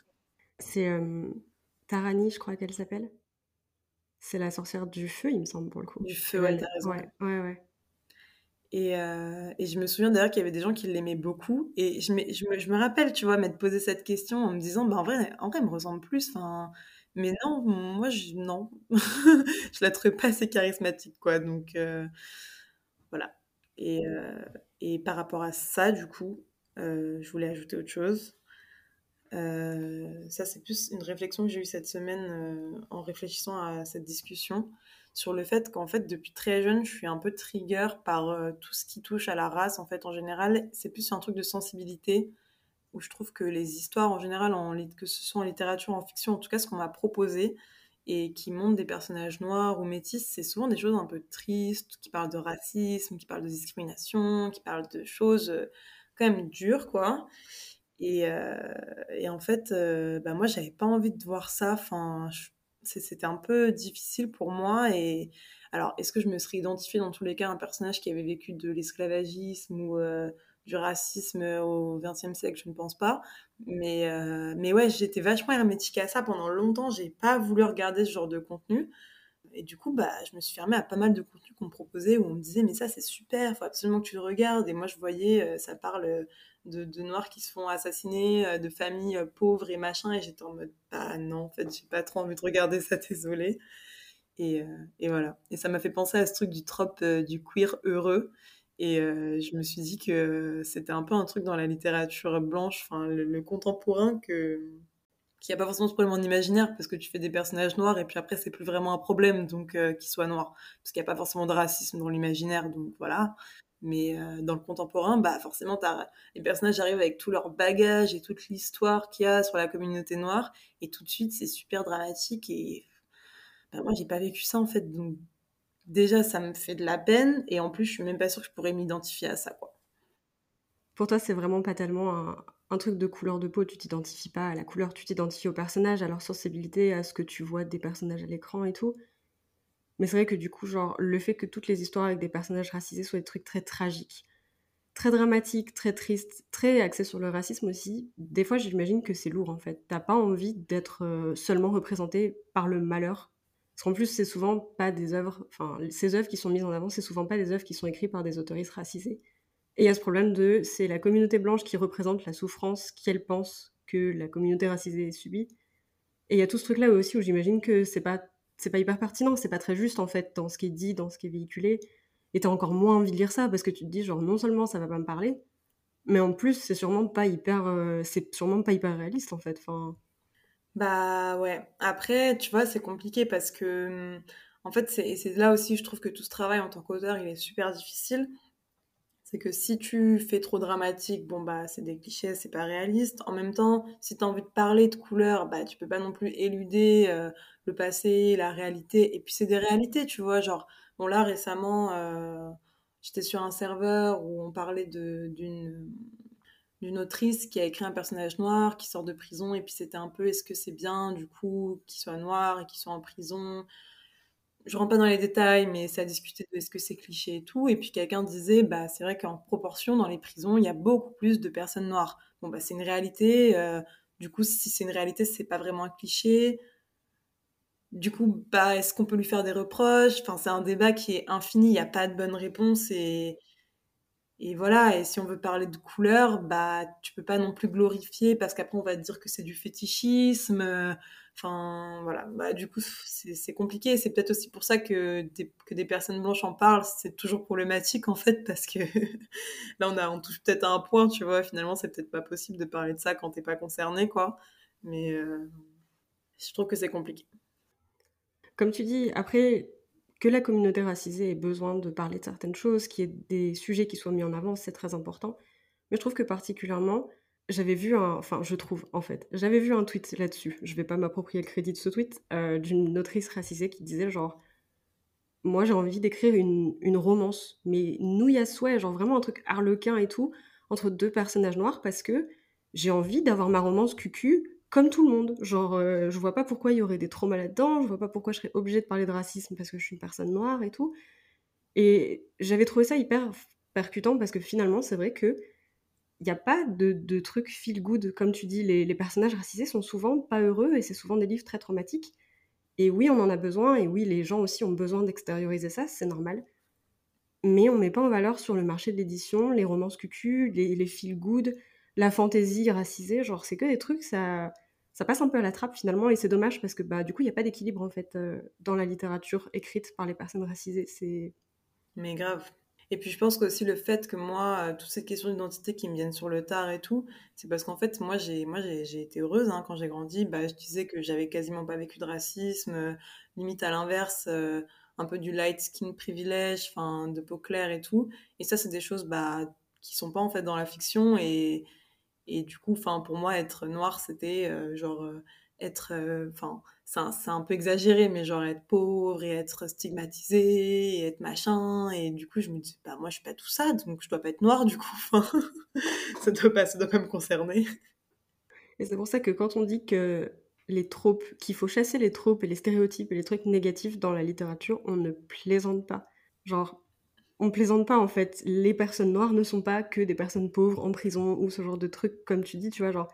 A: C'est Tarani, je crois qu'elle s'appelle. C'est la sorcière du feu, il me semble, pour le coup.
B: Du feu, ouais, t'as raison.
A: Ouais, ouais, ouais.
B: Et, et, je me souviens d'ailleurs qu'il y avait des gens qui l'aimaient beaucoup. Et je me, je, me, je me, rappelle, tu vois, m'être posé cette question en me disant, bah, en vrai, en vrai, elle me ressemble plus. Enfin, mais non, moi, je, non. je la trouvais pas assez charismatique, quoi. Donc, euh, voilà. Et, euh, et, par rapport à ça, du coup, euh, je voulais ajouter autre chose. ça, c'est plus une réflexion que j'ai eue cette semaine en réfléchissant à cette discussion sur le fait qu'en fait, depuis très jeune, je suis un peu trigger par tout ce qui touche à la race, en fait, en général. C'est plus un truc de sensibilité où je trouve que les histoires en général, que ce soit en littérature, en fiction, en tout cas ce qu'on m'a proposé, et qui montrent des personnages noirs ou métis, c'est souvent des choses un peu tristes, qui parlent de racisme, qui parlent de discrimination, qui parlent de choses euh, quand même dures, quoi. Et, euh, et en fait, euh, bah moi, j'avais pas envie de voir ça. Enfin, c'était un peu difficile pour moi. Et alors, est-ce que je me serais identifiée dans tous les cas un personnage qui avait vécu de l'esclavagisme ou du racisme au XXe siècle, je ne pense pas. Mais, euh, mais ouais, j'étais vachement hermétique à ça pendant longtemps. J'ai pas voulu regarder ce genre de contenu. Et du coup, bah, je me suis fermée à pas mal de contenus qu'on me proposait où on me disait, mais ça, c'est super, faut absolument que tu le regardes. Et moi, je voyais, euh, ça parle de, de, Noirs qui se font assassiner, euh, de familles pauvres et machin. Et j'étais en mode, bah non, en fait, j'ai pas trop envie de regarder ça, désolé. Et, et voilà. Et ça m'a fait penser à ce truc du trope du queer heureux. Et euh, je me suis dit que c'était un peu un truc dans la littérature blanche, enfin le, contemporain, que qu'il n'y a pas forcément ce problème en imaginaire parce que tu fais des personnages noirs et puis après c'est plus vraiment un problème donc euh, qu'ils soient noirs parce qu'il n'y a pas forcément de racisme dans l'imaginaire donc voilà. Mais euh, dans le contemporain, bah forcément les personnages arrivent avec tout leur bagage et toute l'histoire qu'il y a sur la communauté noire et tout de suite c'est super dramatique et bah, moi j'ai pas vécu ça en fait déjà, ça me fait de la peine, et en plus, je suis même pas sûre que je pourrais m'identifier à ça, quoi.
A: Pour toi, c'est vraiment pas tellement un, truc de couleur de peau, tu t'identifies pas à la couleur, tu t'identifies aux personnages, à leur sensibilité, à ce que tu vois des personnages à l'écran et tout. Mais c'est vrai que du coup, genre, le fait que toutes les histoires avec des personnages racisés soient des trucs très tragiques, très dramatiques, très tristes, très axés sur le racisme aussi, des fois j'imagine que c'est lourd en fait. T'as pas envie d'être euh, seulement représenté par le malheur parce qu'en plus, c'est souvent pas des œuvres, enfin, ces œuvres qui sont mises en avant, c'est souvent pas des œuvres qui sont écrites par des autoristes racisés. Et il y a ce problème de, c'est la communauté blanche qui représente la souffrance qu'elle pense que la communauté racisée subit. Et il y a tout ce truc-là aussi où j'imagine que c'est pas, c'est pas hyper pertinent, c'est pas très juste en fait dans ce qui est dit, dans ce qui est véhiculé. Et t'as encore moins envie de lire ça parce que tu te dis genre non seulement ça va pas me parler, mais en plus c'est sûrement pas hyper, euh, c'est sûrement pas hyper réaliste en fait. Enfin,
B: bah ouais. Après, tu vois, c'est compliqué parce que, en fait, c'est là aussi, je trouve que tout ce travail en tant qu'auteur, il est super difficile. C'est que si tu fais trop dramatique, bon bah c'est des clichés, c'est pas réaliste. En même temps, si tu as envie de parler de couleurs, bah tu peux pas non plus éluder euh, le passé, la réalité. Et puis c'est des réalités, tu vois. Genre, bon là récemment, euh, j'étais sur un serveur où on parlait d'une d'une autrice qui a écrit un personnage noir qui sort de prison et puis c'était un peu est-ce que c'est bien du coup qu'il soit noir et qu'il soit en prison? Je rentre pas dans les détails mais ça a discuté de est-ce que c'est cliché et tout et puis quelqu'un disait bah c'est vrai qu'en proportion dans les prisons il y a beaucoup plus de personnes noires. Bon bah c'est une réalité euh, du coup si c'est une réalité c'est pas vraiment un cliché. Du coup bah est-ce qu'on peut lui faire des reproches? Enfin c'est un débat qui est infini il n'y a pas de bonne réponse et et voilà, et si on veut parler de couleur, bah tu peux pas non plus glorifier parce qu'après on va te dire que c'est du fétichisme. Enfin voilà, bah du coup c'est compliqué. C'est peut-être aussi pour ça que des, que des personnes blanches en parlent. C'est toujours problématique en fait parce que là on a on touche peut-être à un point, tu vois. Finalement c'est peut-être pas possible de parler de ça quand t'es pas concerné quoi. Mais euh, je trouve que c'est compliqué.
A: Comme tu dis, après que la communauté racisée ait besoin de parler de certaines choses, qu'il y ait des sujets qui soient mis en avant, c'est très important. Mais je trouve que particulièrement, j'avais vu un, enfin je trouve en fait, j'avais vu un tweet là-dessus. Je vais pas m'approprier le crédit de ce tweet euh, d'une autrice racisée qui disait genre, moi j'ai envie d'écrire une, une, romance, mais nouille à souhait, genre vraiment un truc harlequin et tout entre deux personnages noirs parce que j'ai envie d'avoir ma romance cucu comme tout le monde. Genre, euh, je vois pas pourquoi il y aurait des traumas là-dedans, je vois pas pourquoi je serais obligée de parler de racisme parce que je suis une personne noire et tout. Et j'avais trouvé ça hyper percutant parce que finalement, c'est vrai que il n'y a pas de, de truc feel good. Comme tu dis, les, personnages racisés sont souvent pas heureux et c'est souvent des livres très traumatiques. Et oui, on en a besoin et oui, les gens aussi ont besoin d'extérioriser ça, c'est normal. Mais on met pas en valeur sur le marché de l'édition les romances cucu, les, les feel good, la fantaisie racisée, genre c'est que des trucs, ça, ça passe un peu à la trappe finalement, et c'est dommage parce que bah, du coup, il n'y a pas d'équilibre en fait euh, dans la littérature écrite par les personnes racisées. C'est...
B: Mais grave. Et puis je pense qu'aussi le fait que moi, euh, toutes ces questions d'identité qui me viennent sur le tard et tout, c'est parce qu'en fait, moi, j'ai, été heureuse hein, quand j'ai grandi. Bah, je disais que j'avais quasiment pas vécu de racisme, euh, limite à l'inverse, un peu du light skin privilège, enfin, de peau claire et tout. Et ça, c'est des choses bah, qui sont pas en fait dans la fiction et et du coup, enfin, pour moi, être noir, c'était euh, genre euh, être, enfin, c'est un, peu exagéré, mais genre être pauvre et être stigmatisé et être machin. Et du coup, je me dis, bah, moi, je suis pas tout ça, donc je dois pas être noire, du coup. Enfin, ça doit pas, ça doit pas me concerner.
A: Et c'est pour ça que quand on dit que les tropes, qu'il faut chasser les tropes et les stéréotypes et les trucs négatifs dans la littérature, on ne plaisante pas. Genre, on plaisante pas en fait. Les personnes noires ne sont pas que des personnes pauvres en prison ou ce genre de trucs, comme tu dis, tu vois, genre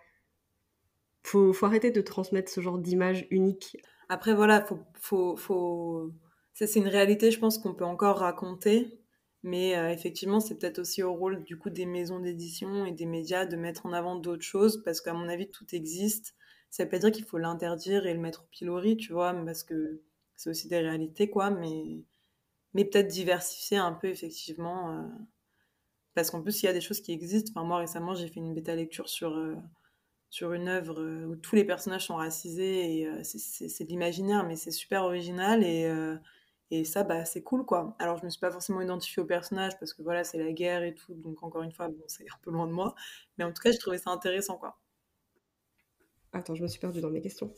A: faut, faut arrêter de transmettre ce genre d'image unique.
B: Après, voilà, faut, faut, faut... c'est une réalité, je pense, qu'on peut encore raconter. Mais euh, effectivement, c'est peut-être aussi au rôle du coup des maisons d'édition et des médias de mettre en avant d'autres choses parce qu'à mon avis, tout existe. Ça veut pas dire qu'il faut l'interdire et le mettre au pilori, tu vois, parce que c'est aussi des réalités, quoi. Mais, mais peut-être diversifier un peu, effectivement. Euh, parce qu'en plus, il y a des choses qui existent. Enfin, moi, récemment, j'ai fait une bêta lecture sur. Euh, sur une œuvre euh, où tous les personnages sont racisés et c'est de l'imaginaire, mais c'est super original et, et ça, bah, c'est cool quoi. Alors, je me suis pas forcément identifiée au personnage parce que voilà, c'est la guerre et tout, donc encore une fois, bon, c'est un peu loin de moi, mais en tout cas, j'ai trouvé ça intéressant quoi.
A: Attends, je me suis perdue dans mes questions.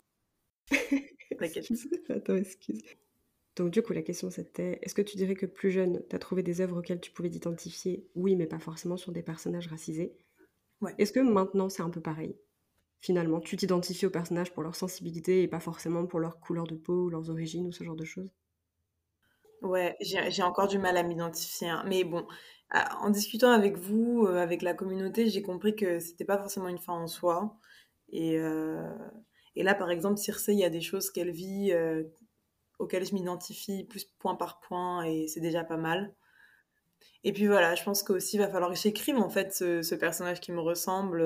A: Attends, excuse. Donc du coup, la question c'était, est-ce que tu dirais que plus jeune, tu as trouvé des œuvres auxquelles tu pouvais t'identifier? Oui, mais pas forcément sur des personnages racisés.
B: Ouais.
A: Est-ce que maintenant c'est un peu pareil? Finalement. Tu t'identifies aux personnages pour leur sensibilité et pas forcément pour leur couleur de peau ou leurs origines ou ce genre de choses?
B: Ouais, j'ai encore du mal à m'identifier. Hein. Mais bon, en discutant avec vous, euh, avec la communauté, j'ai compris que c'était pas forcément une fin en soi. Et, euh, et là, par exemple, Circe, il y a des choses qu'elle vit euh, auxquelles je m'identifie plus point par point et c'est déjà pas mal. Et puis voilà, je pense qu'aussi il va falloir que j'écrive en fait ce, ce, personnage qui me ressemble.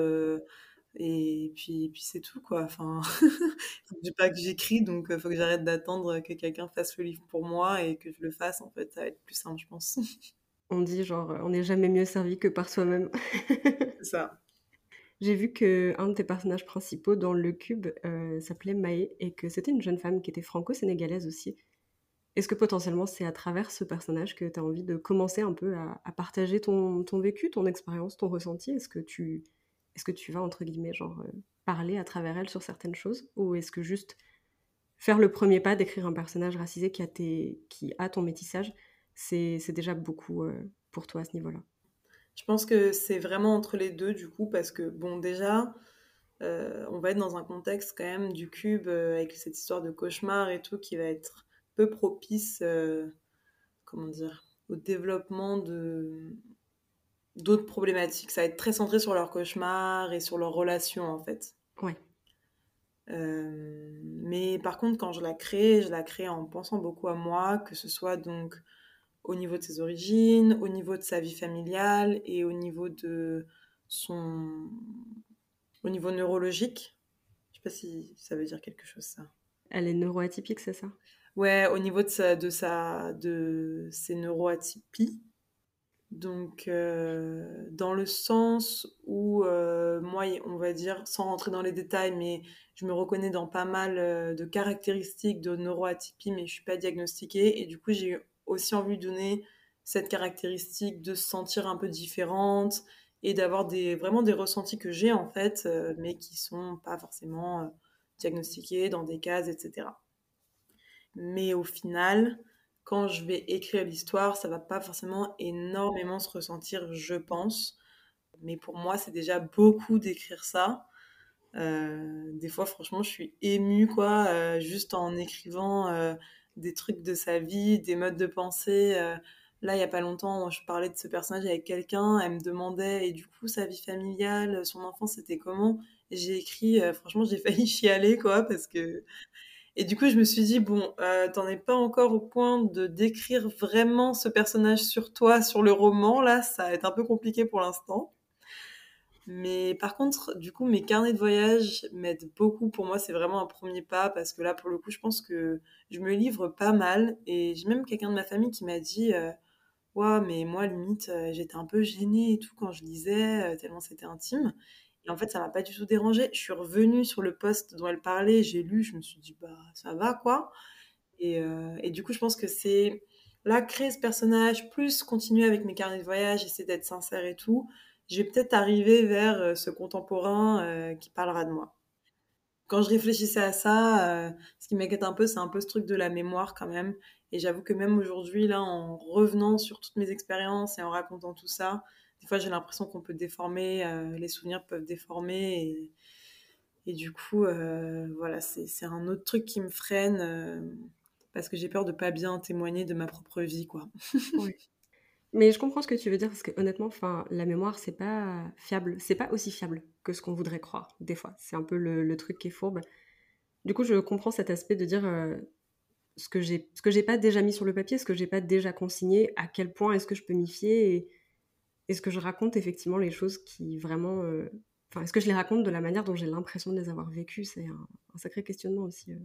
B: Et puis, puis c'est tout, quoi. Enfin, je dis pas que j'écris, donc il faut que j'arrête d'attendre que quelqu'un fasse le livre pour moi et que je le fasse. En fait, ça va être plus simple, je pense.
A: On dit genre, on n'est jamais mieux servi que par soi-même.
B: c'est ça.
A: J'ai vu que un de tes personnages principaux dans le cube euh, s'appelait Maë et que c'était une jeune femme qui était franco-sénégalaise aussi. Est-ce que potentiellement c'est à travers ce personnage que tu as envie de commencer un peu à, partager ton, vécu, ton expérience, ton ressenti? Est-ce que tu est-ce que tu vas, entre guillemets, genre, euh, parler à travers elle sur certaines choses? Ou est-ce que juste faire le premier pas d'écrire un personnage racisé qui a, qui a ton métissage, c'est déjà beaucoup euh, pour toi à ce niveau-là?
B: Je pense que c'est vraiment entre les deux, du coup, parce que, bon, déjà, euh, on va être dans un contexte quand même du cube avec cette histoire de cauchemar et tout qui va être peu propice, comment dire, au développement de, d'autres problématiques. Ça va être très centré sur leur cauchemar et sur leurs relations, en fait. Euh, mais par contre, quand je la crée, je la crée en pensant beaucoup à moi, que ce soit donc au niveau de ses origines, au niveau de sa vie familiale et au niveau de son... au niveau neurologique. Je sais pas si ça veut dire quelque chose, ça.
A: Elle est neuroatypique, c'est ça?
B: Ouais, au niveau de, sa, de, sa, de ses neuroatypies. Donc, euh, dans le sens où, euh, moi, on va dire, sans rentrer dans les détails, mais je me reconnais dans pas mal euh, de caractéristiques de neuroatypie, mais je suis pas diagnostiquée. Et du coup, j'ai aussi envie de donner cette caractéristique de se sentir un peu différente et d'avoir des, vraiment des ressentis que j'ai, en fait, mais qui sont pas forcément diagnostiqués dans des cases, etc. Mais au final, quand je vais écrire l'histoire, ça va pas forcément énormément se ressentir, je pense. Mais pour moi, c'est déjà beaucoup d'écrire ça. Euh, des fois, franchement, je suis émue, quoi, euh, juste en écrivant euh, des trucs de sa vie, des modes de pensée. là, il y a pas longtemps, je parlais de ce personnage avec quelqu'un, elle me demandait, et du coup, sa vie familiale, son enfance, c'était comment? J'ai écrit, franchement, j'ai failli chialer, quoi, parce que et du coup, je me suis dit, bon, euh, t'en es pas encore au point de décrire vraiment ce personnage sur toi, sur le roman, là, ça va être un peu compliqué pour l'instant. Mais par contre, du coup, mes carnets de voyage m'aident beaucoup. Pour moi, c'est vraiment un premier pas parce que là, pour le coup, je pense que je me livre pas mal. Et j'ai même quelqu'un de ma famille qui m'a dit, euh, mais moi, limite, euh, j'étais un peu gênée et tout quand je lisais, euh, tellement c'était intime. Et en fait, ça m'a pas du tout dérangé. Je suis revenue sur le poste dont elle parlait, j'ai lu, je me suis dit, bah, ça va, quoi. Et, euh, et du coup, je pense que c'est là, créer ce personnage, plus continuer avec mes carnets de voyage, essayer d'être sincère et tout, je vais peut-être arriver vers euh, ce contemporain euh, qui parlera de moi. quand je réfléchissais à ça, euh, ce qui m'inquiète un peu, c'est un peu ce truc de la mémoire quand même. Et j'avoue que même aujourd'hui, là, en revenant sur toutes mes expériences et en racontant tout ça, des fois j'ai l'impression qu'on peut déformer, euh, les souvenirs peuvent déformer. Et, et du coup, euh, voilà, c'est un autre truc qui me freine parce que j'ai peur de pas bien témoigner de ma propre vie, quoi.
A: oui. Mais je comprends ce que tu veux dire parce que honnêtement, enfin, la mémoire c'est pas fiable, c'est pas aussi fiable que ce qu'on voudrait croire des fois. C'est un peu le, truc qui est fourbe. Du coup, je comprends cet aspect de dire euh, ce que j'ai, pas déjà mis sur le papier, ce que j'ai pas déjà consigné, à quel point est-ce que je peux m'y fier et est-ce que je raconte effectivement les choses qui vraiment, euh, enfin, est-ce que je les raconte de la manière dont j'ai l'impression de les avoir vécues? C'est un, sacré questionnement aussi. Euh.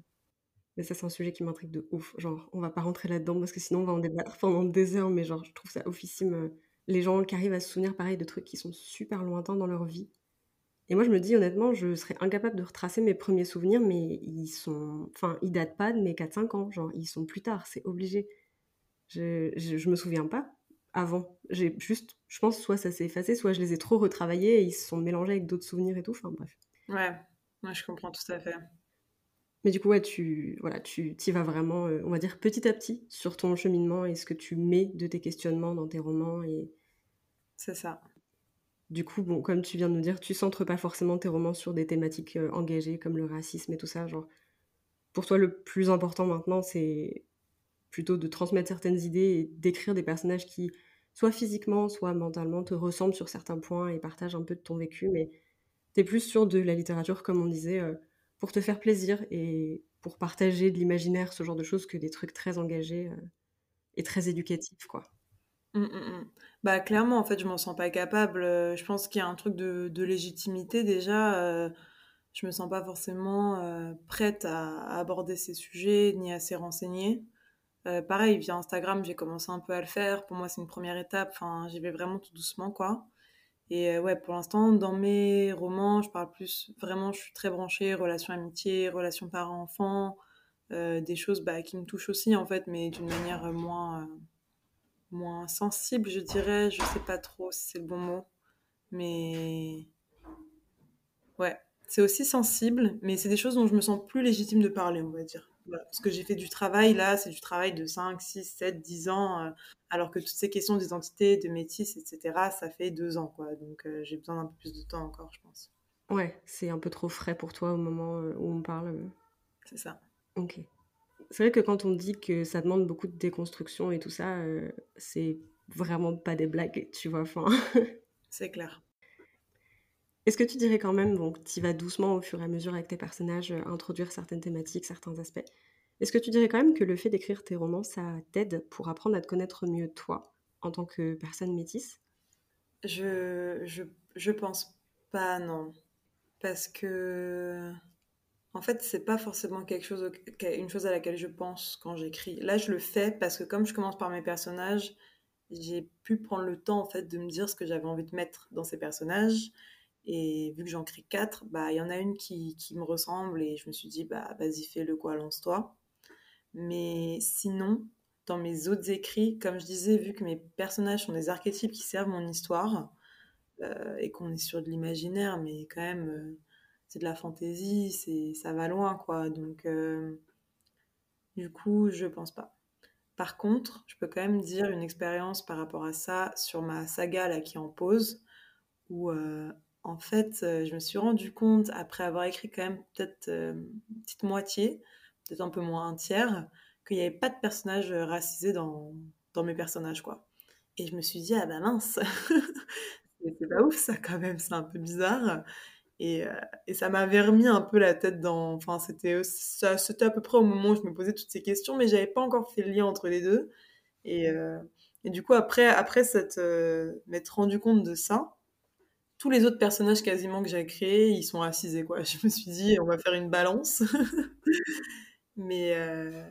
A: Mais ça, c'est un sujet qui m'intrigue de ouf. Genre, on va pas rentrer là-dedans parce que sinon, on va en débattre pendant des heures. Mais genre, je trouve ça oufissime. Euh, les gens qui arrivent à se souvenir, pareil, de trucs qui sont super lointains dans leur vie. Et moi, je me dis, honnêtement, je serais incapable de retracer mes premiers souvenirs, mais ils sont. Enfin, ils datent pas de mes 4-5 ans. Genre, ils sont plus tard, c'est obligé. Je, je, me souviens pas avant. J'ai juste. Je pense, soit ça s'est effacé, soit je les ai trop retravaillés et ils se sont mélangés avec d'autres souvenirs et tout. Enfin, bref.
B: Ouais, moi, je comprends tout à fait.
A: Mais du coup, ouais, tu voilà, tu y vas vraiment, euh, on va dire, petit à petit sur ton cheminement et ce que tu mets de tes questionnements dans tes romans. Et...
B: C'est ça.
A: Du coup, bon, comme tu viens de nous dire, tu centres pas forcément tes romans sur des thématiques euh, engagées comme le racisme et tout ça. Genre, pour toi, le plus important maintenant, c'est plutôt de transmettre certaines idées et d'écrire des personnages qui, soit physiquement, soit mentalement, te ressemblent sur certains points et partagent un peu de ton vécu. Mais tu es plus sur de la littérature, comme on disait. Euh, pour te faire plaisir et pour partager de l'imaginaire, ce genre de choses, que des trucs très engagés euh, et très éducatifs, quoi.
B: Mmh, mmh, mmh. Bah clairement, en fait, je m'en sens pas capable. Euh, je pense qu'il y a un truc de, légitimité déjà. Euh, je me sens pas forcément prête à, aborder ces sujets ni à s'y renseigner. pareil, via Instagram, j'ai commencé un peu à le faire. Pour moi, c'est une première étape. Enfin, j'y vais vraiment tout doucement, quoi. Et euh, ouais, pour l'instant, dans mes romans, je parle plus, vraiment, je suis très branchée, relations amitié, relations parents-enfants, euh, des choses bah, qui me touchent aussi, en fait, mais d'une manière moins, euh, moins sensible, je dirais. Je sais pas trop si c'est le bon mot. Mais ouais, c'est aussi sensible, mais c'est des choses dont je me sens plus légitime de parler, on va dire. Parce que j'ai fait du travail, là, c'est du travail de 5, 6, 7, 10 ans, euh, alors que toutes ces questions d'identité, de métis, etc., ça fait 2 ans, quoi. Donc euh, j'ai besoin d'un peu plus de temps encore, je pense.
A: Ouais, c'est un peu trop frais pour toi au moment euh, où on parle.
B: C'est ça.
A: Ok. C'est vrai que quand on dit que ça demande beaucoup de déconstruction et tout ça, c'est vraiment pas des blagues, tu vois. Enfin...
B: c'est clair.
A: Est-ce que tu dirais quand même, donc tu vas doucement au fur et à mesure avec tes personnages, euh, introduire certaines thématiques, certains aspects. Est-ce que tu dirais quand même que le fait d'écrire tes romans, ça t'aide pour apprendre à te connaître mieux toi en tant que personne métisse?
B: Je, je, je pense pas, non. Parce que en fait, c'est pas forcément quelque chose, une chose à laquelle je pense quand j'écris. Là, je le fais parce que comme je commence par mes personnages, j'ai pu prendre le temps en fait de me dire ce que j'avais envie de mettre dans ces personnages et vu que j'en crée quatre, bah il y en a une qui, me ressemble et je me suis dit bah vas-y fais-le quoi, lance-toi. Mais sinon, dans mes autres écrits, comme je disais, vu que mes personnages sont des archétypes qui servent mon histoire euh, et qu'on est sur de l'imaginaire, mais quand même euh, c'est de la fantaisie, ça va loin quoi. Donc euh, du coup, je pense pas. Par contre, je peux quand même dire une expérience par rapport à ça sur ma saga là qui en pose, où en fait, euh, je me suis rendu compte, après avoir écrit quand même peut-être euh, une petite moitié, peut-être un peu moins un tiers, qu'il n'y avait pas de personnage euh, racisé dans, mes personnages, quoi. Et je me suis dit, ah bah mince, c'est pas ouf ça quand même, c'est un peu bizarre. Et, ça m'avait remis un peu la tête dans... Enfin, c'était, à peu près au moment où je me posais toutes ces questions, mais j'avais pas encore fait le lien entre les deux. Et, et du coup, après, après m'être rendu compte de ça, tous les autres personnages quasiment que j'ai créés, ils sont racisés, quoi. Je me suis dit, on va faire une balance. mais, euh,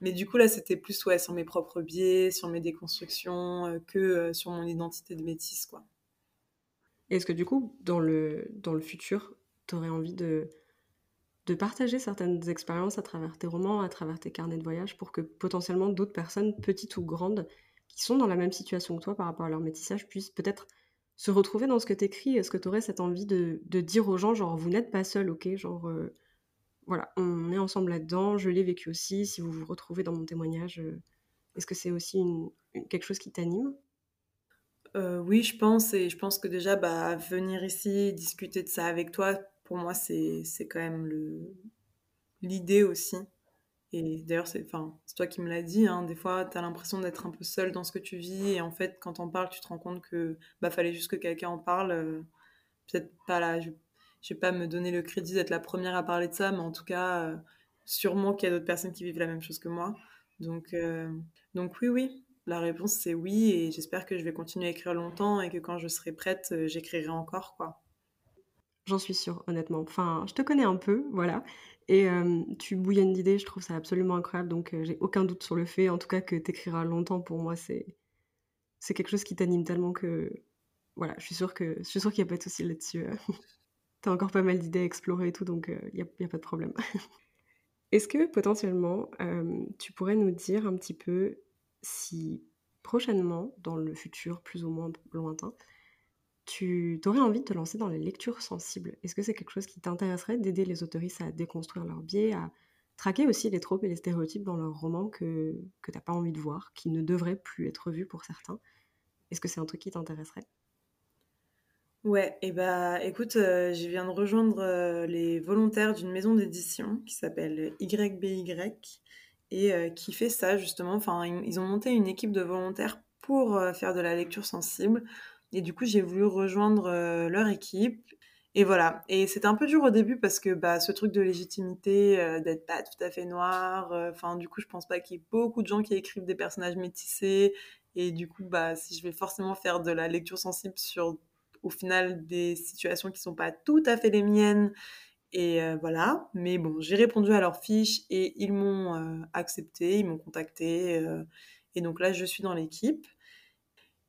B: mais du coup, là, c'était plus sur mes propres biais, sur mes déconstructions, euh, que euh, sur mon identité de métisse, quoi.
A: Est-ce que du coup, dans le, dans le futur, tu aurais envie de, de partager certaines expériences à travers tes romans, à travers tes carnets de voyage, pour que potentiellement d'autres personnes, petites ou grandes, qui sont dans la même situation que toi par rapport à leur métissage, puissent peut-être se retrouver dans ce que tu écris Est-ce que tu aurais cette envie de, dire aux gens, genre, vous n'êtes pas seul, ok Genre, euh, voilà, on est ensemble là-dedans, je l'ai vécu aussi. Si vous vous retrouvez dans mon témoignage, est-ce que c'est aussi quelque chose qui t'anime?
B: Oui, je pense. Et je pense que déjà, bah, venir ici, discuter de ça avec toi, pour moi, c'est quand même l'idée aussi. Et d'ailleurs, c'est toi qui me l'as dit, hein, des fois, tu as l'impression d'être un peu seul dans ce que tu vis. Et en fait, quand on parle, tu te rends compte que bah, fallait juste que quelqu'un en parle. Euh, peut-être pas là, je, je vais pas me donner le crédit d'être la première à parler de ça, mais en tout cas, euh, sûrement qu'il y a d'autres personnes qui vivent la même chose que moi. Donc, euh, donc oui, oui, la réponse c'est oui. Et j'espère que je vais continuer à écrire longtemps et que quand je serai prête, j'écrirai encore, quoi.
A: J'en suis sûre, honnêtement. Enfin, je te connais un peu, voilà. Et tu bouillonnes d'idées, je trouve ça absolument incroyable. Donc, j'ai aucun doute sur le fait, en tout cas, que tu écriras longtemps. Pour moi, c'est c'est quelque chose qui t'anime tellement que voilà, je suis sûre que je suis sûre qu'il n'y a pas de souci là-dessus. tu as encore pas mal d'idées à explorer et tout, donc il n'y a, a, pas de problème. Est-ce que potentiellement, tu pourrais nous dire un petit peu si prochainement, dans le futur plus ou moins lointain, tu aurais envie de te lancer dans les lectures sensibles? Est-ce que c'est quelque chose qui t'intéresserait d'aider les autoristes à déconstruire leur biais, à traquer aussi les tropes et les stéréotypes dans leurs romans que, que tu n'as pas envie de voir, qui ne devraient plus être vus pour certains? Est-ce que c'est un truc qui t'intéresserait?
B: Ouais, et bah écoute, euh, je viens de rejoindre euh, les volontaires d'une maison d'édition qui s'appelle YBY et euh, qui fait ça justement. Ils ont monté une équipe de volontaires pour faire de la lecture sensible. Et du coup, j'ai voulu rejoindre euh, leur équipe. Et voilà. Et c'était un peu dur au début parce que bah, ce truc de légitimité, euh, d'être pas tout à fait noir, euh, enfin, du coup, je pense pas qu'il y ait beaucoup de gens qui écrivent des personnages métissés. Et du coup, bah, si je vais forcément faire de la lecture sensible sur, au final, des situations qui sont pas tout à fait les miennes, et voilà. Mais bon, j'ai répondu à leurs fiches et ils m'ont accepté, ils m'ont contacté. et donc là, je suis dans l'équipe.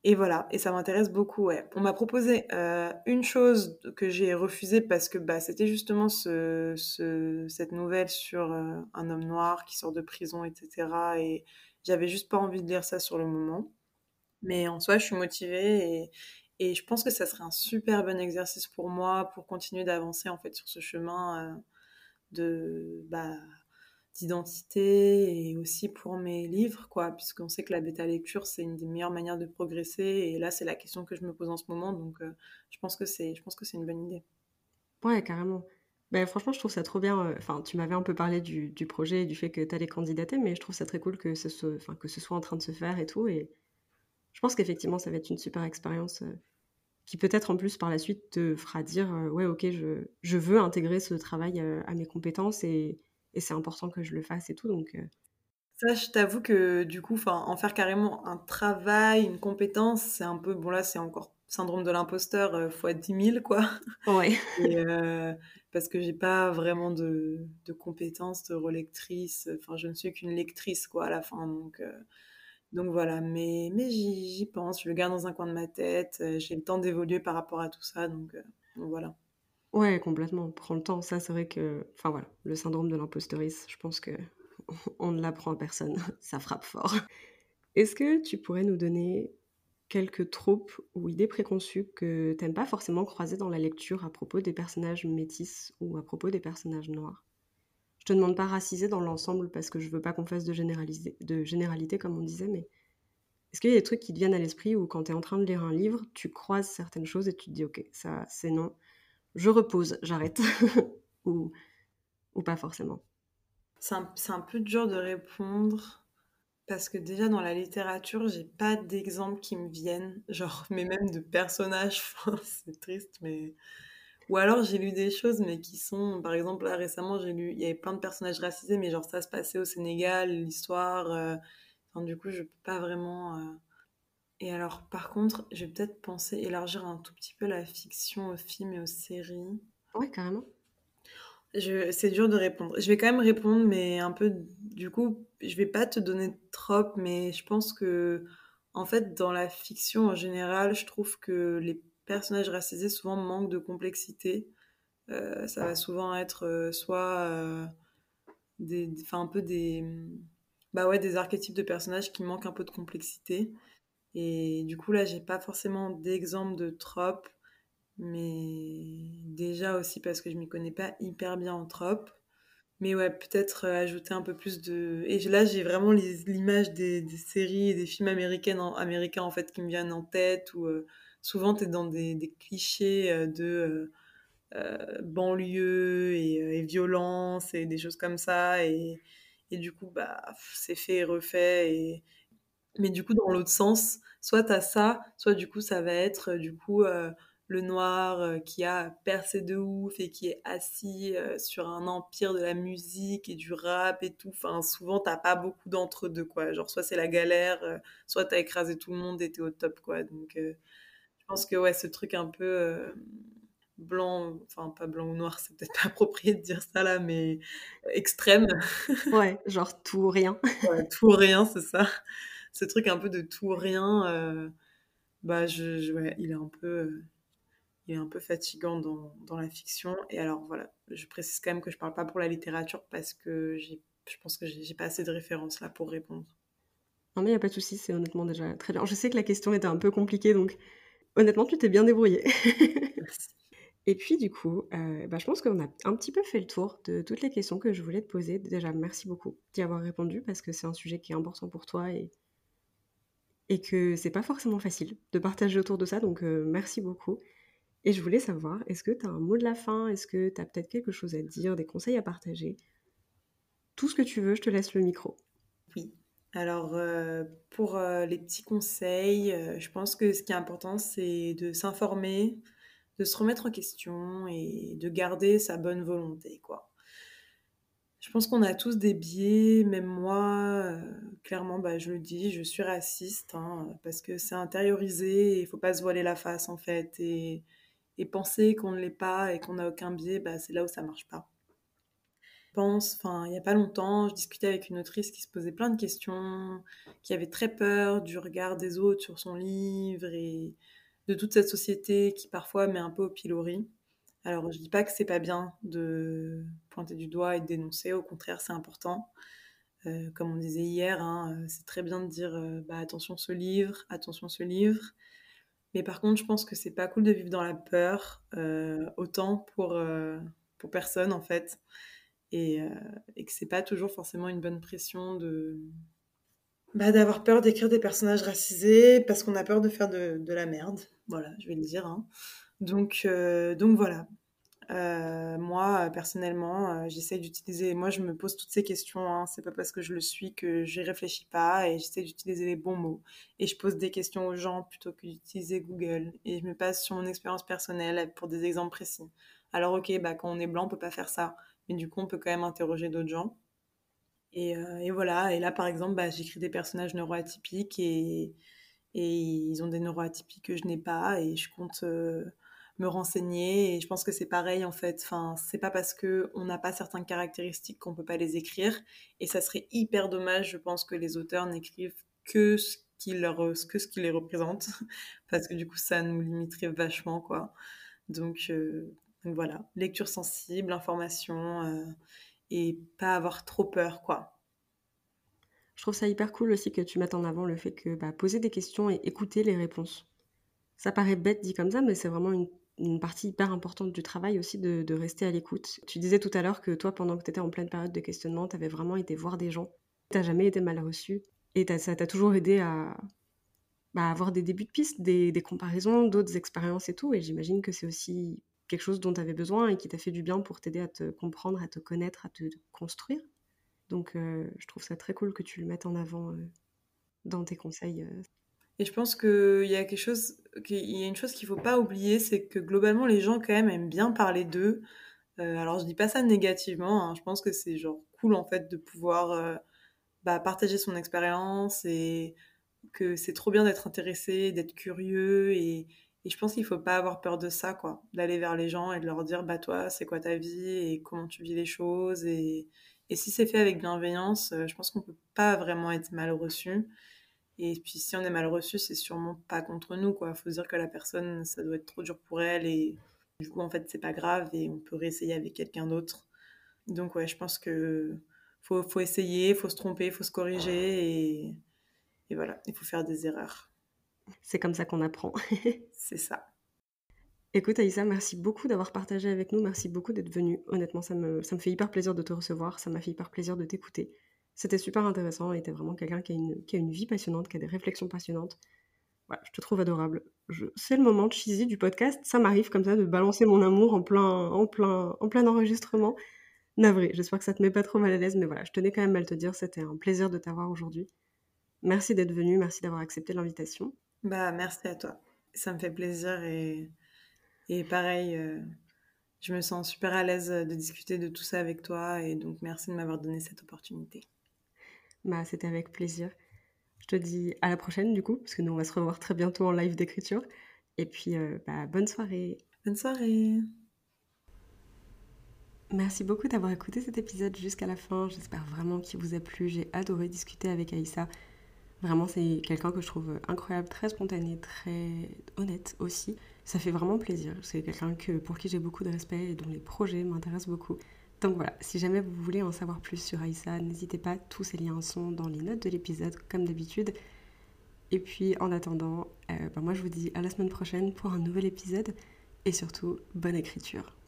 B: Et voilà, et ça m'intéresse beaucoup. On m'a proposé euh, une chose que j'ai refusée parce que bah, c'était justement ce, ce, cette nouvelle sur euh, un homme noir qui sort de prison, etc. Et j'avais juste pas envie de lire ça sur le moment. Mais en soi, je suis motivée et, et je pense que ça serait un super bon exercice pour moi pour continuer d'avancer en fait sur ce chemin euh, de... Bah, d'identité et aussi pour mes livres, quoi, puisqu'on sait que la bêta lecture, c'est une des meilleures manières de progresser. Et là, c'est la question que je me pose en ce moment, donc euh, je pense que c'est, je pense que c'est une bonne idée.
A: Ouais, carrément. Ben, franchement, je trouve ça trop bien. Euh, enfin, tu m'avais un peu parlé du, du projet et du fait que tu allais candidater, mais je trouve ça très cool que ce, soit, enfin, que ce soit en train de se faire et tout. Et je pense qu'effectivement, ça va être une super expérience euh, qui peut-être en plus par la suite te fera dire Ouais, ok, je, je veux intégrer ce travail à mes compétences et, et c'est important que je le fasse et tout. Donc, euh.
B: Ça, je t'avoue que du coup, en faire carrément un travail, une compétence, c'est un peu, bon là, c'est encore syndrome de l'imposteur euh, fois 10 000, quoi.
A: Ouais.
B: Euh, parce que j'ai pas vraiment de, de, compétences de relectrice. Enfin, je ne suis qu'une lectrice, quoi, à la fin. Donc, donc voilà. Mais, mais j'y pense. Je le garde dans un coin de ma tête. j'ai le temps d'évoluer par rapport à tout ça. Donc, donc voilà.
A: Ouais, complètement. Prends le temps. Ça, c'est vrai que, enfin voilà, le syndrome de l'imposteurice, je pense que on ne l'apprend à personne. Ça frappe fort. Est-ce que tu pourrais nous donner quelques tropes ou idées préconçues que t'aimes pas forcément croiser dans la lecture à propos des personnages métis ou à propos des personnages noirs? Je te demande pas racisé dans l'ensemble parce que je veux pas qu'on fasse de, généraliser, de généralité comme on disait, mais est-ce qu'il y a des trucs qui te viennent à l'esprit où quand tu es en train de lire un livre, tu croises certaines choses et tu te dis ok, ça c'est non je repose, j'arrête. ou, ou pas forcément.
B: C'est un, un, peu dur de répondre parce que déjà dans la littérature, j'ai pas d'exemples qui me viennent, genre, mais même de personnages, c'est triste, mais. Ou alors j'ai lu des choses, mais qui sont, par exemple, récemment, j'ai lu, il y avait plein de personnages racisés, mais genre ça se passait au Sénégal, l'histoire. Euh, du coup, je peux pas vraiment. Euh, et alors, par contre, je vais peut-être penser élargir un tout petit peu la fiction aux films et aux séries.
A: Ouais, carrément.
B: C'est dur de répondre. Je vais quand même répondre, mais un peu. Du coup, je vais pas te donner trop, mais je pense que, en fait, dans la fiction en général, je trouve que les personnages racisés souvent manquent de complexité. Euh, ça va souvent être euh, soit euh, des, enfin un peu des, bah ouais, des archétypes de personnages qui manquent un peu de complexité. Et du coup, là, j'ai pas forcément d'exemple de trope, mais déjà aussi parce que je m'y connais pas hyper bien en trope. mais ouais, peut-être ajouter un peu plus de. Et là, j'ai vraiment l'image des, séries et des films américains en, américains en fait qui me viennent en tête où souvent tu es dans des, clichés de banlieue et, violence et des choses comme ça et, et du coup bah c'est fait et refait mais du coup dans l'autre sens soit tu as ça soit du coup ça va être du coup le noir qui a percé de ouf et qui est assis sur un empire de la musique et du rap et tout. Enfin, souvent, t'as pas beaucoup d'entre-deux, quoi. Genre, soit c'est la galère, soit t'as écrasé tout le monde et t'es au top, quoi. Donc, je pense que, ouais, ce truc un peu blanc, enfin, pas blanc ou noir, c'est peut-être pas approprié de dire ça là, mais extrême.
A: ouais, genre tout ou rien.
B: ouais, tout ou rien, c'est ça. Ce truc un peu de tout ou rien, bah, je, ouais, il est un peu il est un peu fatigant dans, dans, la fiction. Et alors voilà, je précise quand même que je parle pas pour la littérature parce que je pense que j'ai pas assez de références là pour répondre.
A: Non mais il n'y a pas de souci, c'est honnêtement déjà très bien. Je sais que la question était un peu compliquée, donc honnêtement tu t'es bien débrouillé. Et puis du coup, euh, bah, je pense qu'on a un petit peu fait le tour de toutes les questions que je voulais te poser. Déjà, merci beaucoup d'y avoir répondu parce que c'est un sujet qui est important pour toi et, et que c'est pas forcément facile de partager autour de ça. Donc euh, merci beaucoup. Et je voulais savoir, est-ce que tu as un mot de la fin? Est-ce que tu as peut-être quelque chose à dire, des conseils à partager? Tout ce que tu veux, je te laisse le micro.
B: Oui. Alors, euh, pour euh, les petits conseils, je pense que ce qui est important, c'est de s'informer, de se remettre en question et de garder sa bonne volonté, quoi. Je pense qu'on a tous des biais, même moi, clairement, bah, je le dis, je suis raciste, hein, parce que c'est intériorisé, il faut pas se voiler la face, en fait, et penser qu'on ne l'est pas et qu'on n'a aucun biais, bah, c'est là où ça marche pas. Je pense, enfin, il n'y a pas longtemps, je discutais avec une autrice qui se posait plein de questions, qui avait très peur du regard des autres sur son livre et de toute cette société qui parfois met un peu au pilori. Alors, je dis pas que c'est pas bien de pointer du doigt et de dénoncer, au contraire, c'est important. Euh, comme on disait hier, hein, c'est très bien de dire euh, bah, attention ce livre, attention ce livre. Mais par contre, je pense que c'est pas cool de vivre dans la peur, euh, autant pour, euh, pour personne en fait. Et, euh, et que c'est pas toujours forcément une bonne pression de. Bah, d'avoir peur d'écrire des personnages racisés parce qu'on a peur de faire de, de, la merde. Voilà, je vais le dire. Hein. Donc, donc voilà. Euh, moi, personnellement, euh, j'essaie d'utiliser. Moi, je me pose toutes ces questions. Hein. C'est pas parce que je le suis que j'y réfléchis pas et j'essaie d'utiliser les bons mots. Et je pose des questions aux gens plutôt que d'utiliser Google. Et je me base sur mon expérience personnelle pour des exemples précis. Alors, ok, bah, quand on est blanc, on peut pas faire ça. Mais du coup, on peut quand même interroger d'autres gens. Et, euh, voilà. Et là, par exemple, bah, j'écris des personnages neuroatypiques et, et ils ont des neuroatypiques que je n'ai pas. Et je compte me renseigner et je pense que c'est pareil en fait. Enfin c'est pas parce que on n'a pas certaines caractéristiques qu'on peut pas les écrire et ça serait hyper dommage je pense que les auteurs n'écrivent que ce qui leur que ce qui les représente parce que du coup ça nous limiterait vachement quoi. Donc, euh, voilà. Lecture sensible information euh, et pas avoir trop peur quoi.
A: Je trouve ça hyper cool aussi que tu mettes en avant le fait que bah, poser des questions et écouter les réponses. Ça paraît bête dit comme ça, mais c'est vraiment une une partie hyper importante du travail aussi de, rester à l'écoute. Tu disais tout à l'heure que toi, pendant que tu étais en pleine période de questionnement, tu avais vraiment été voir des gens. Tu jamais été mal reçu. Et ça t'a toujours aidé à bah, avoir des débuts de piste, des, comparaisons, d'autres expériences et tout. Et j'imagine que c'est aussi quelque chose dont tu avais besoin et qui t'a fait du bien pour t'aider à te comprendre, à te connaître, à te construire. Donc euh, je trouve ça très cool que tu le mettes en avant euh, dans tes conseils. Euh.
B: Et je pense qu'il y a quelque chose, qu'il y a une chose qu'il faut pas oublier, c'est que globalement les gens quand même aiment bien parler d'eux. Euh, alors je dis pas ça négativement, hein. je pense que c'est genre cool en fait de pouvoir euh, bah, partager son expérience et que c'est trop bien d'être intéressé, d'être curieux et, je pense qu'il faut pas avoir peur de ça quoi, d'aller vers les gens et de leur dire bah toi c'est quoi ta vie et comment tu vis les choses et, et si c'est fait avec bienveillance, euh, je pense qu'on peut pas vraiment être mal reçu. Et puis si on est mal reçu, c'est sûrement pas contre nous, quoi. Faut se dire que la personne, ça doit être trop dur pour elle et du coup, en fait, c'est pas grave et on peut réessayer avec quelqu'un d'autre. Donc ouais, je pense que faut, faut essayer, faut se tromper, faut se corriger et, et voilà, il faut faire des erreurs.
A: C'est comme ça qu'on apprend.
B: c'est ça.
A: Écoute Aïssa, merci beaucoup d'avoir partagé avec nous, merci beaucoup d'être venue. Honnêtement, ça me, ça me fait hyper plaisir de te recevoir, ça m'a fait hyper plaisir de t'écouter. C'était super intéressant et t'es vraiment quelqu'un qui, a une- qui a une vie passionnante, qui a des réflexions passionnantes. Voilà, je te trouve adorable. C'est le moment cheesy du podcast, ça m'arrive comme ça de balancer mon amour en plein, en plein, en plein enregistrement. Navré, j'espère que ça te met pas trop mal à l'aise, mais voilà, je tenais quand même à te dire, c'était un plaisir de t'avoir aujourd'hui. Merci d'être venu, merci d'avoir accepté l'invitation.
B: Bah, merci à toi. Ça me fait plaisir et, et pareil, euh, je me sens super à l'aise de discuter de tout ça avec toi et donc merci de m'avoir donné cette opportunité.
A: Bah, c'était avec plaisir. Je te dis à la prochaine du coup, parce que nous on va se revoir très bientôt en live d'écriture. Et puis, euh, bah, bonne soirée.
B: Bonne soirée.
A: Merci beaucoup d'avoir écouté cet épisode jusqu'à la fin. J'espère vraiment qu'il vous a plu. J'ai adoré discuter avec Aïssa. Vraiment, c'est quelqu'un que je trouve incroyable, très spontané, très honnête aussi. Ça fait vraiment plaisir. C'est quelqu'un que, pour qui j'ai beaucoup de respect et dont les projets m'intéressent beaucoup. Donc voilà, si jamais vous voulez en savoir plus sur Aïssa, n'hésitez pas, tous ces liens sont dans les notes de l'épisode, comme d'habitude. Et puis en attendant, euh, bah, moi je vous dis à la semaine prochaine pour un nouvel épisode et surtout, bonne écriture.